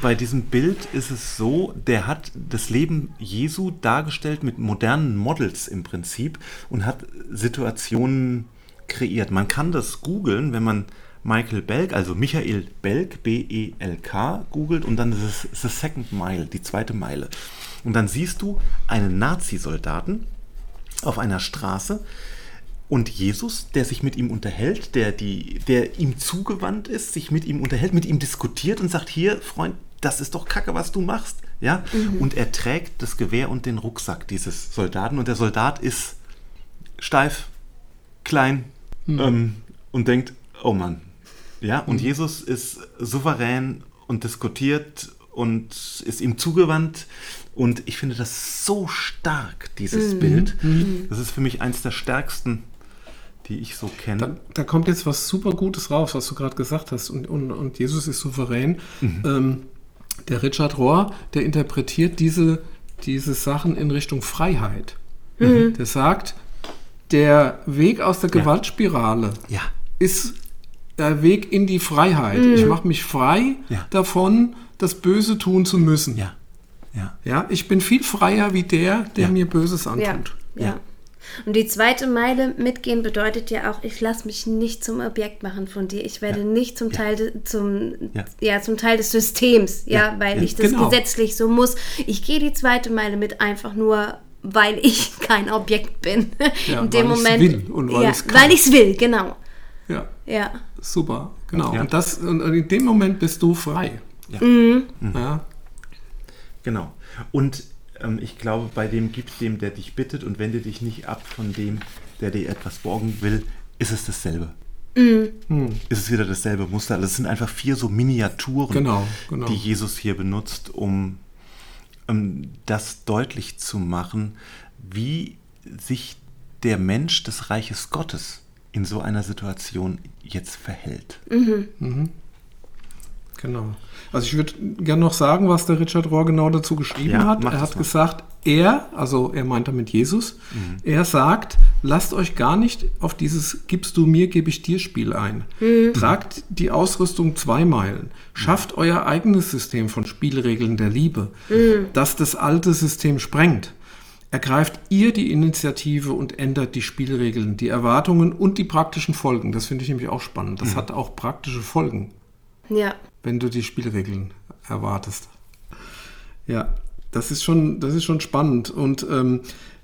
bei diesem Bild ist es so, der hat das Leben Jesu dargestellt mit modernen Models im Prinzip und hat Situationen kreiert. Man kann das googeln, wenn man Michael Belk, also Michael Belk, B-E-L-K, googelt und dann ist es The Second Mile, die zweite Meile. Und dann siehst du einen Nazi-Soldaten auf einer Straße und Jesus, der sich mit ihm unterhält, der, die, der ihm zugewandt ist, sich mit ihm unterhält, mit ihm diskutiert und sagt, hier, Freund, das ist doch Kacke, was du machst. Ja? Und er trägt das Gewehr und den Rucksack dieses Soldaten und der Soldat ist steif, klein ähm, und denkt, oh Mann. Ja, und Jesus ist souverän und diskutiert und ist ihm zugewandt. Und ich finde das so stark, dieses Bild. Das ist für mich eins der stärksten, die ich so kenne. Da, da kommt jetzt was super Gutes raus, was du gerade gesagt hast. Und, und, und Jesus ist souverän. Ähm, der Richard Rohr, der interpretiert diese, diese Sachen in Richtung Freiheit. Der sagt, der Weg aus der Gewaltspirale Ja. ist der Weg in die Freiheit. Ich mache mich frei Ja. davon, das Böse tun zu müssen. Ja. Ja. Ja, ich bin viel freier wie der, der Ja. mir Böses Ja, antut. ja. Ja. Und die zweite Meile mitgehen bedeutet ja auch, ich lasse mich nicht zum Objekt machen von dir. Ich werde Ja. nicht zum Teil de, zum Ja. ja. zum Teil des Systems, ja, Ja. weil Ja, ich das genau. gesetzlich so muss. Ich gehe die zweite Meile mit einfach nur weil ich (laughs) kein Objekt bin. Ja, In dem weil Moment. will und weil ja, weil ich es will, genau. Ja, Ja. super. Genau. Ja. Und, das, und in dem Moment bist du frei. Ja. Ja. Genau. Und ich glaube, bei dem gib dem, der dich bittet und wende dich nicht ab von dem, der dir etwas borgen will, ist es dasselbe. Ist es wieder dasselbe Muster. Also es sind einfach vier so Miniaturen, Genau, genau. die Jesus hier benutzt, um, um das deutlich zu machen, wie sich der Mensch des Reiches Gottes in so einer Situation jetzt verhält. Genau. Also ich würde gerne noch sagen, was der Richard Rohr genau dazu geschrieben Ja, hat. Er hat mal. gesagt, er, also er meint damit Jesus, er sagt, lasst euch gar nicht auf dieses Gibst du mir, gebe ich dir Spiel ein. Tragt die Ausrüstung zwei Meilen. Schafft euer eigenes System von Spielregeln der Liebe, das das alte System sprengt. Ergreift ihr die Initiative und ändert die Spielregeln, die Erwartungen und die praktischen Folgen. Das finde ich nämlich auch spannend. Das hat auch praktische Folgen Ja. Wenn du die Spielregeln erwartest. Ja, das ist schon, das ist schon spannend. Und ähm,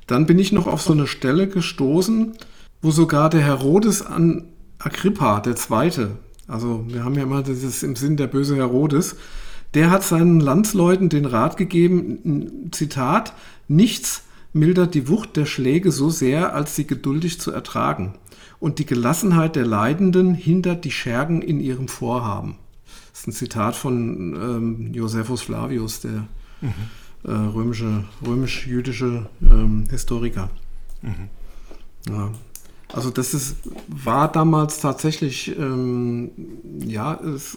dann bin ich noch auf so eine Stelle gestoßen, wo sogar der Herodes an Agrippa, der Zweite, also wir haben ja immer dieses im Sinn der böse Herodes, der hat seinen Landsleuten den Rat gegeben, Zitat, nichts mildert die Wucht der Schläge so sehr, als sie geduldig zu ertragen. Und die Gelassenheit der Leidenden hindert die Schergen in ihrem Vorhaben. Das ist ein Zitat von ähm, Josephus Flavius, der äh, römische, römisch-jüdische ähm, Historiker. Ja. Also das ist, war damals tatsächlich, ähm, ja, es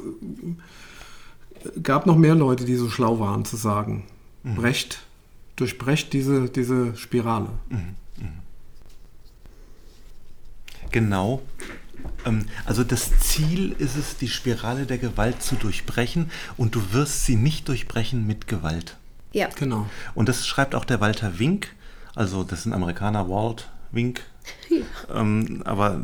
gab noch mehr Leute, die so schlau waren zu sagen, brecht, durchbrecht diese, diese Spirale. genau. Ähm, also das Ziel ist es, die Spirale der Gewalt zu durchbrechen und du wirst sie nicht durchbrechen mit Gewalt. Ja. Genau. Und das schreibt auch der Walter Wink, also das ist ein Amerikaner, Walt Wink, ähm, aber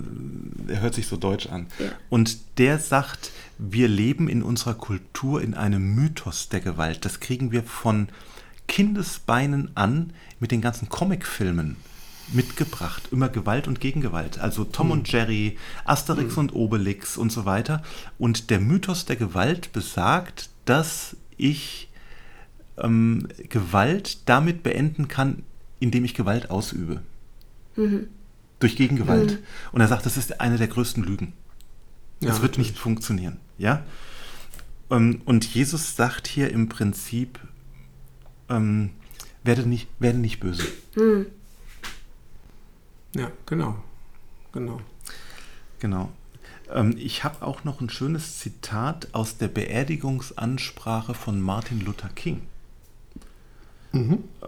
er hört sich so deutsch an. Ja. Und der sagt, wir leben in unserer Kultur in einem Mythos der Gewalt. Das kriegen wir von Kindesbeinen an mit den ganzen Comicfilmen mitgebracht. Immer Gewalt und Gegengewalt. Also Tom und Jerry, Asterix und Obelix und so weiter. Und der Mythos der Gewalt besagt, dass ich ähm, Gewalt damit beenden kann, indem ich Gewalt ausübe. Durch Gegengewalt. Und er sagt, das ist eine der größten Lügen. Das Ja, wird nicht funktionieren. Ja? Ähm, Und Jesus sagt hier im Prinzip, ähm, werde, nicht, werde nicht böse. Ja, genau. Genau. Genau. Ähm, Ich habe auch noch ein schönes Zitat aus der Beerdigungsansprache von Martin Luther King.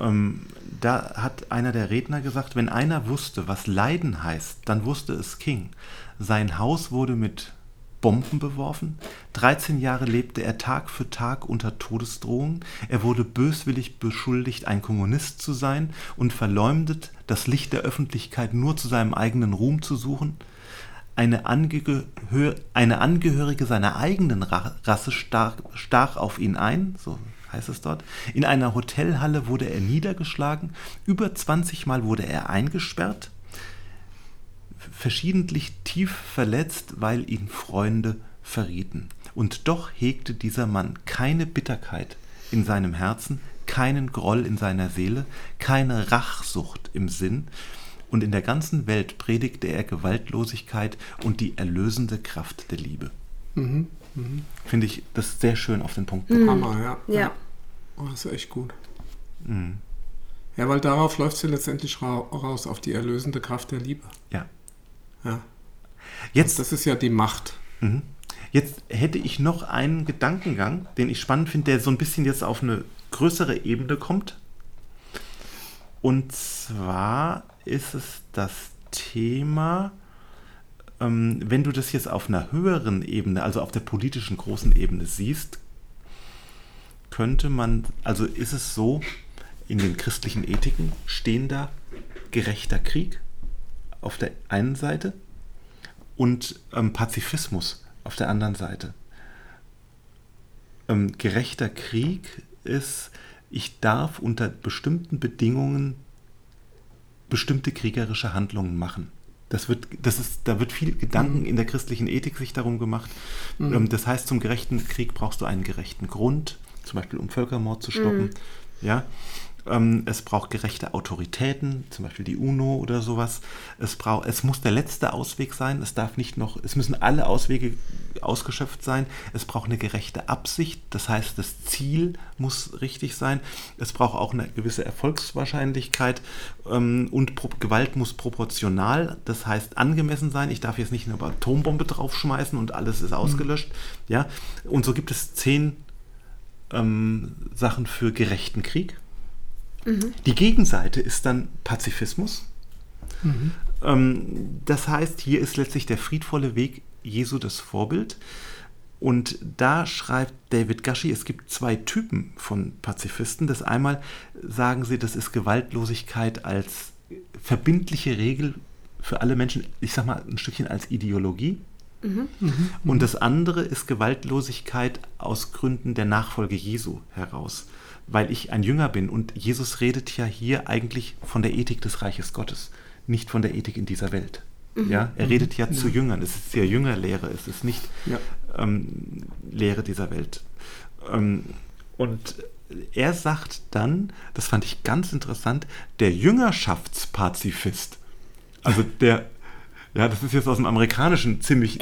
Ähm, da hat einer der Redner gesagt, wenn einer wusste, was Leiden heißt, dann wusste es King. Sein Haus wurde mit Bomben beworfen. 13 Jahre lebte er Tag für Tag unter Todesdrohungen. Er wurde böswillig beschuldigt, ein Kommunist zu sein und verleumdet, das Licht der Öffentlichkeit nur zu seinem eigenen Ruhm zu suchen. Eine, Angehör eine Angehörige seiner eigenen Ra Rasse stach, stach auf ihn ein, so heißt es dort. In einer Hotelhalle wurde er niedergeschlagen. Über 20 Mal wurde er eingesperrt verschiedentlich tief verletzt, weil ihn Freunde verrieten. Und doch hegte dieser Mann keine Bitterkeit in seinem Herzen, keinen Groll in seiner Seele, keine Rachsucht im Sinn, und in der ganzen Welt predigte er Gewaltlosigkeit und die erlösende Kraft der Liebe. Finde ich das sehr schön auf den Punkt gebracht. Hammer, ja. Ja. Oh, das ist echt gut. Ja, weil darauf läuft sie letztendlich ra raus, auf die erlösende Kraft der Liebe. Ja. Ja. Jetzt Das ist ja die Macht. Mhm. Jetzt hätte ich noch einen Gedankengang, den ich spannend finde, der so ein bisschen jetzt auf eine größere Ebene kommt. Und zwar ist es das Thema, ähm, wenn du das jetzt auf einer höheren Ebene, also auf der politischen großen Ebene siehst, könnte man, also ist es so, in den christlichen Ethiken stehen da gerechter Krieg auf der einen Seite und ähm, Pazifismus auf der anderen Seite. Ähm, gerechter Krieg ist, ich darf unter bestimmten Bedingungen bestimmte kriegerische Handlungen machen. Das wird, das ist, da wird viel Gedanken in der christlichen Ethik sich darum gemacht. Ähm, das heißt, zum gerechten Krieg brauchst du einen gerechten Grund, zum Beispiel um Völkermord zu stoppen. Ja, ähm, es braucht gerechte Autoritäten, zum Beispiel die UNO oder sowas. Es, brauch, es muss der letzte Ausweg sein. Es darf nicht noch, es müssen alle Auswege ausgeschöpft sein. Es braucht eine gerechte Absicht. Das heißt, das Ziel muss richtig sein. Es braucht auch eine gewisse Erfolgswahrscheinlichkeit ähm, und Pro Gewalt muss proportional, das heißt angemessen sein. Ich darf jetzt nicht eine Atombombe draufschmeißen und alles ist ausgelöscht. Ja, und so gibt es zehn ähm, Sachen für gerechten Krieg. Die Gegenseite ist dann Pazifismus. Ähm, das heißt, hier ist letztlich der friedvolle Weg Jesu das Vorbild. Und da schreibt David Gashi, es gibt zwei Typen von Pazifisten. Das einmal sagen sie, das ist Gewaltlosigkeit als verbindliche Regel für alle Menschen, ich sag mal ein Stückchen als Ideologie. Und das andere ist Gewaltlosigkeit aus Gründen der Nachfolge Jesu heraus, weil ich ein Jünger bin und Jesus redet ja hier eigentlich von der Ethik des Reiches Gottes, nicht von der Ethik in dieser Welt. Ja, er redet ja zu Jüngern, es ist ja Jüngerlehre, es ist nicht Ja. ähm, Lehre dieser Welt. Ähm, und er sagt dann, das fand ich ganz interessant, der Jüngerschaftspazifist. Also (laughs) der, ja, das ist jetzt aus dem Amerikanischen ziemlich,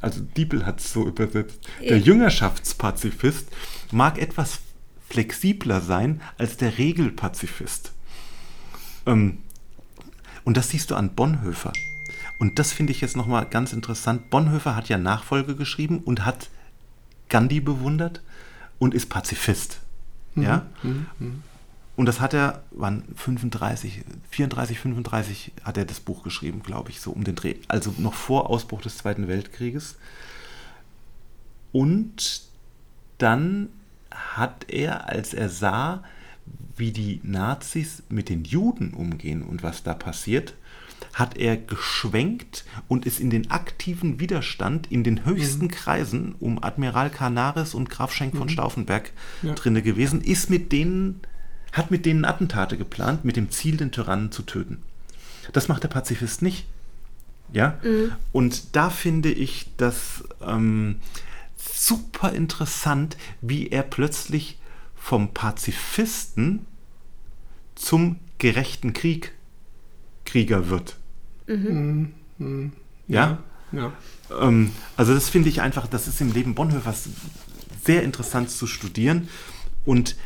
also Diepel hat es so übersetzt. Der Ja. Jüngerschaftspazifist mag etwas flexibler sein als der Regelpazifist. Ähm, und das siehst du an Bonhoeffer. Und das finde ich jetzt nochmal ganz interessant. Bonhoeffer hat ja Nachfolge geschrieben und hat Gandhi bewundert und ist Pazifist. Ja? Und das hat er, wann 35, 34, 35 hat er das Buch geschrieben, glaube ich, so um den Dreh. Also noch vor Ausbruch des Zweiten Weltkrieges. Und dann hat er, als er sah, wie die Nazis mit den Juden umgehen und was da passiert, hat er geschwenkt und ist in den aktiven Widerstand in den höchsten mhm. Kreisen um Admiral Canaris und Graf Schenk von mhm. Stauffenberg ja. drinne gewesen, ist mit denen, hat mit denen Attentate geplant, mit dem Ziel, den Tyrannen zu töten. Das macht der Pazifist nicht. Ja? Mhm. Und da finde ich das ähm, super interessant, wie er plötzlich vom Pazifisten zum gerechten Krieg Krieger wird. Mhm. Mhm. Ja? ja. Ähm, also das finde ich einfach, das ist im Leben Bonhoeffers sehr interessant zu studieren. Und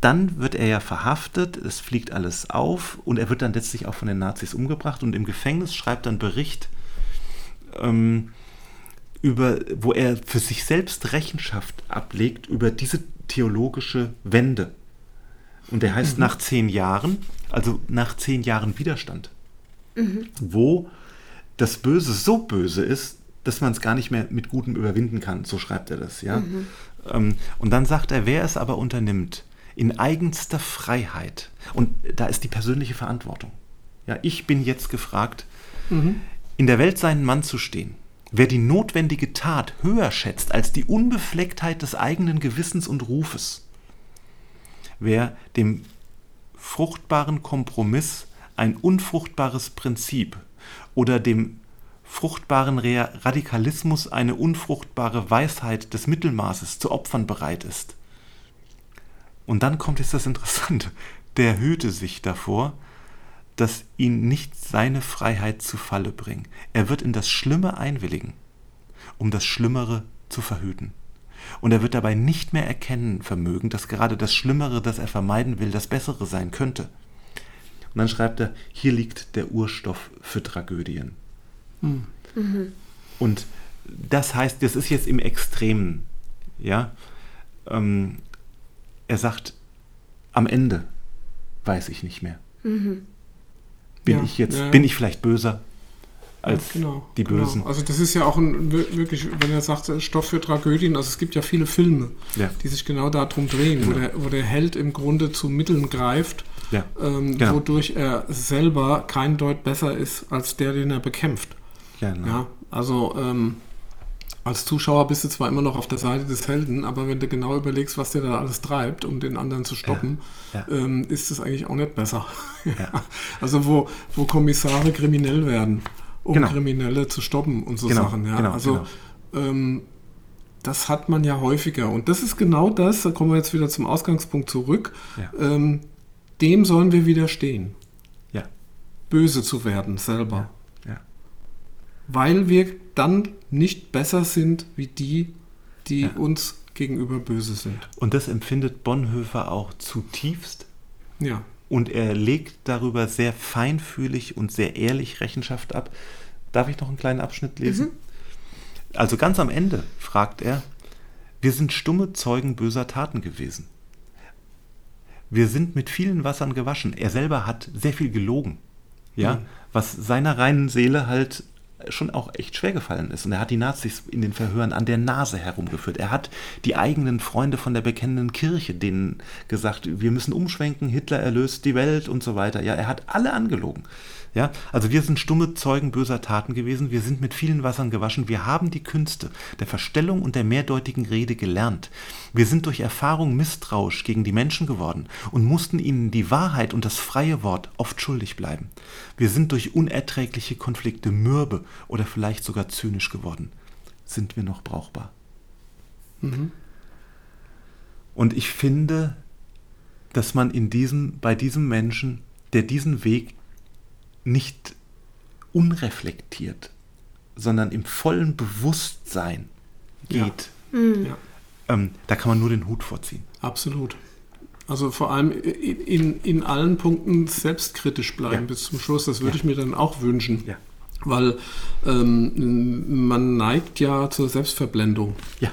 dann wird er ja verhaftet, es fliegt alles auf und er wird dann letztlich auch von den Nazis umgebracht und im Gefängnis schreibt dann Bericht, ähm, über, wo er für sich selbst Rechenschaft ablegt über diese theologische Wende. Und der heißt mhm. nach zehn Jahren, also nach zehn Jahren Widerstand, mhm. wo das Böse so böse ist, dass man es gar nicht mehr mit Gutem überwinden kann. So schreibt er das, ja. Mhm. Ähm, und dann sagt er, wer es aber unternimmt, in eigenster Freiheit, und da ist die persönliche Verantwortung. Ja, ich bin jetzt gefragt, mhm. in der Welt seinen Mann zu stehen. Wer die notwendige Tat höher schätzt als die Unbeflecktheit des eigenen Gewissens und Rufes, wer dem fruchtbaren Kompromiss ein unfruchtbares Prinzip oder dem fruchtbaren Radikalismus eine unfruchtbare Weisheit des Mittelmaßes zu opfern bereit ist. Und dann kommt jetzt das Interessante, der hüte sich davor, dass ihn nicht seine Freiheit zu Falle bringt. Er wird in das Schlimme einwilligen, um das Schlimmere zu verhüten. Und er wird dabei nicht mehr erkennen vermögen, dass gerade das Schlimmere, das er vermeiden will, das Bessere sein könnte. Und dann schreibt er, hier liegt der Urstoff für Tragödien. Mhm. Und das heißt, das ist jetzt im Extremen. Ja? Ähm, er sagt, am Ende weiß ich nicht mehr. Mhm. Bin ja, ich jetzt, ja. bin ich vielleicht böser? als ja, genau, die genau. Bösen. Genau. Also das ist ja auch ein, wirklich, wenn er sagt, Stoff für Tragödien, also es gibt ja viele Filme, ja. die sich genau darum drehen, genau. wo, der, wo der Held im Grunde zu Mitteln greift, ja. ähm, genau. wodurch er selber kein Deut besser ist als der, den er bekämpft. Genau. Ja, also ähm, als Zuschauer bist du zwar immer noch auf der Seite des Helden, aber wenn du genau überlegst, was der da alles treibt, um den anderen zu stoppen, ja, ja. Ähm, ist es eigentlich auch nicht besser. Ja. (laughs) also wo, wo Kommissare kriminell werden um genau. Kriminelle zu stoppen und so genau, Sachen. Genau, also genau. ähm, das hat man ja häufiger. Und das ist genau das, da kommen wir jetzt wieder zum Ausgangspunkt zurück, ähm, dem sollen wir widerstehen. Böse zu werden selber. Weil wir dann nicht besser sind wie die, die ja. uns gegenüber böse sind. Und das empfindet Bonhoeffer auch zutiefst. Ja und er legt darüber sehr feinfühlig und sehr ehrlich Rechenschaft ab. Darf ich noch einen kleinen Abschnitt lesen? Mhm. Also ganz am Ende fragt er, wir sind stumme Zeugen böser Taten gewesen. Wir sind mit vielen Wassern gewaschen. Er selber hat sehr viel gelogen. Ja, mhm. was seiner reinen Seele halt schon auch echt schwer gefallen ist. Und er hat die Nazis in den Verhören an der Nase herumgeführt. Er hat die eigenen Freunde von der bekennenden Kirche denen gesagt, wir müssen umschwenken, Hitler erlöst die Welt und so weiter. Ja, er hat alle angelogen. Ja, also wir sind stumme Zeugen böser Taten gewesen, wir sind mit vielen Wassern gewaschen, wir haben die Künste der Verstellung und der mehrdeutigen Rede gelernt. Wir sind durch Erfahrung misstrauisch gegen die Menschen geworden und mussten ihnen die Wahrheit und das freie Wort oft schuldig bleiben. Wir sind durch unerträgliche Konflikte mürbe oder vielleicht sogar zynisch geworden. Sind wir noch brauchbar? Mhm. Und ich finde, dass man in diesem, bei diesem Menschen, der diesen Weg nicht unreflektiert, sondern im vollen Bewusstsein geht, ja. Mhm. Ähm, da kann man nur den Hut vorziehen. Absolut. Also vor allem in, in allen Punkten selbstkritisch bleiben ja. bis zum Schluss. Das würde ja. ich mir dann auch wünschen. Ja. Weil ähm, man neigt ja zur Selbstverblendung. Ja.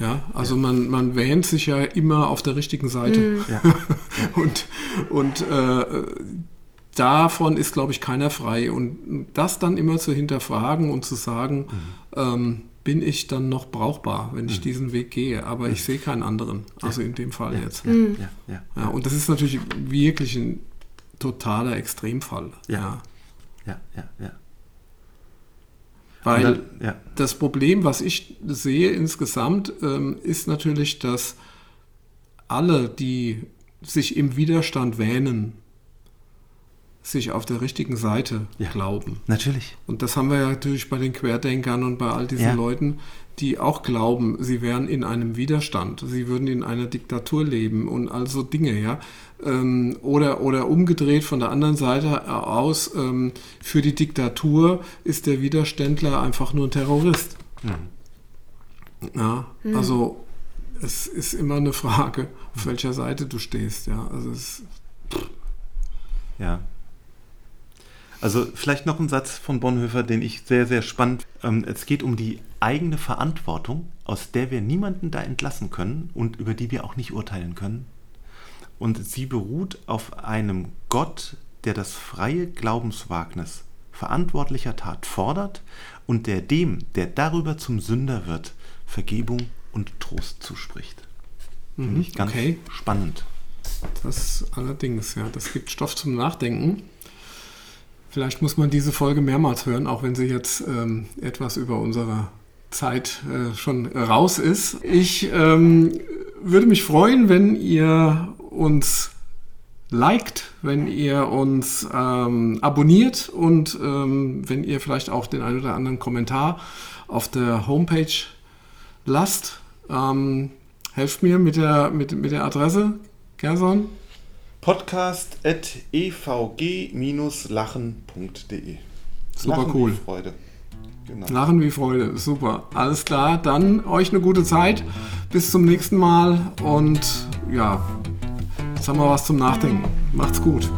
Ja, also man, man wähnt sich ja immer auf der richtigen Seite. Ja. (laughs) und und äh, davon ist, glaube ich, keiner frei. Und das dann immer zu hinterfragen und zu sagen, ähm, bin ich dann noch brauchbar, wenn ich diesen Weg gehe? Aber ich sehe keinen anderen. Also in dem Fall jetzt. Ja, ja, ja. Ja, und das ist natürlich wirklich ein totaler Extremfall. Ja. ja, ja, ja. Weil dann- ja. das Problem, was ich sehe insgesamt, ähm, ist natürlich, dass alle, die sich im Widerstand wähnen, sich auf der richtigen Seite Ja. glauben. Natürlich. Und das haben wir ja natürlich bei den Querdenkern und bei all diesen Ja. Leuten, die auch glauben, sie wären in einem Widerstand, sie würden in einer Diktatur leben und all so Dinge, ja. Ähm, oder, oder umgedreht von der anderen Seite aus, ähm, für die Diktatur ist der Widerständler einfach nur ein Terrorist. Ja, also es ist immer eine Frage, auf welcher Seite du stehst, ja. Also es, Ja. Also vielleicht noch ein Satz von Bonhoeffer, den ich sehr, sehr spannend. Ähm, es geht um die eigene Verantwortung, aus der wir niemanden da entlassen können und über die wir auch nicht urteilen können. Und sie beruht auf einem Gott, der das freie Glaubenswagnis verantwortlicher Tat fordert und der dem, der darüber zum Sünder wird, Vergebung und Trost zuspricht. Finde ich ganz okay. spannend. Das allerdings, ja, das gibt Stoff zum Nachdenken. Vielleicht muss man diese Folge mehrmals hören, auch wenn sie jetzt ähm, etwas über unsere Zeit äh, schon raus ist. Ich ähm, würde mich freuen, wenn ihr uns liked, wenn ihr uns ähm, abonniert und ähm, wenn ihr vielleicht auch den einen oder anderen Kommentar auf der Homepage lasst. Ähm, helft mir mit der, mit, mit der Adresse, Gerson. podcast.evg-lachen.de Super Lachen cool. Freude. Genau. Lachen wie Freude, super. Alles klar, dann euch eine gute Zeit. Bis zum nächsten Mal und ja, jetzt haben wir was zum Nachdenken. Macht's gut.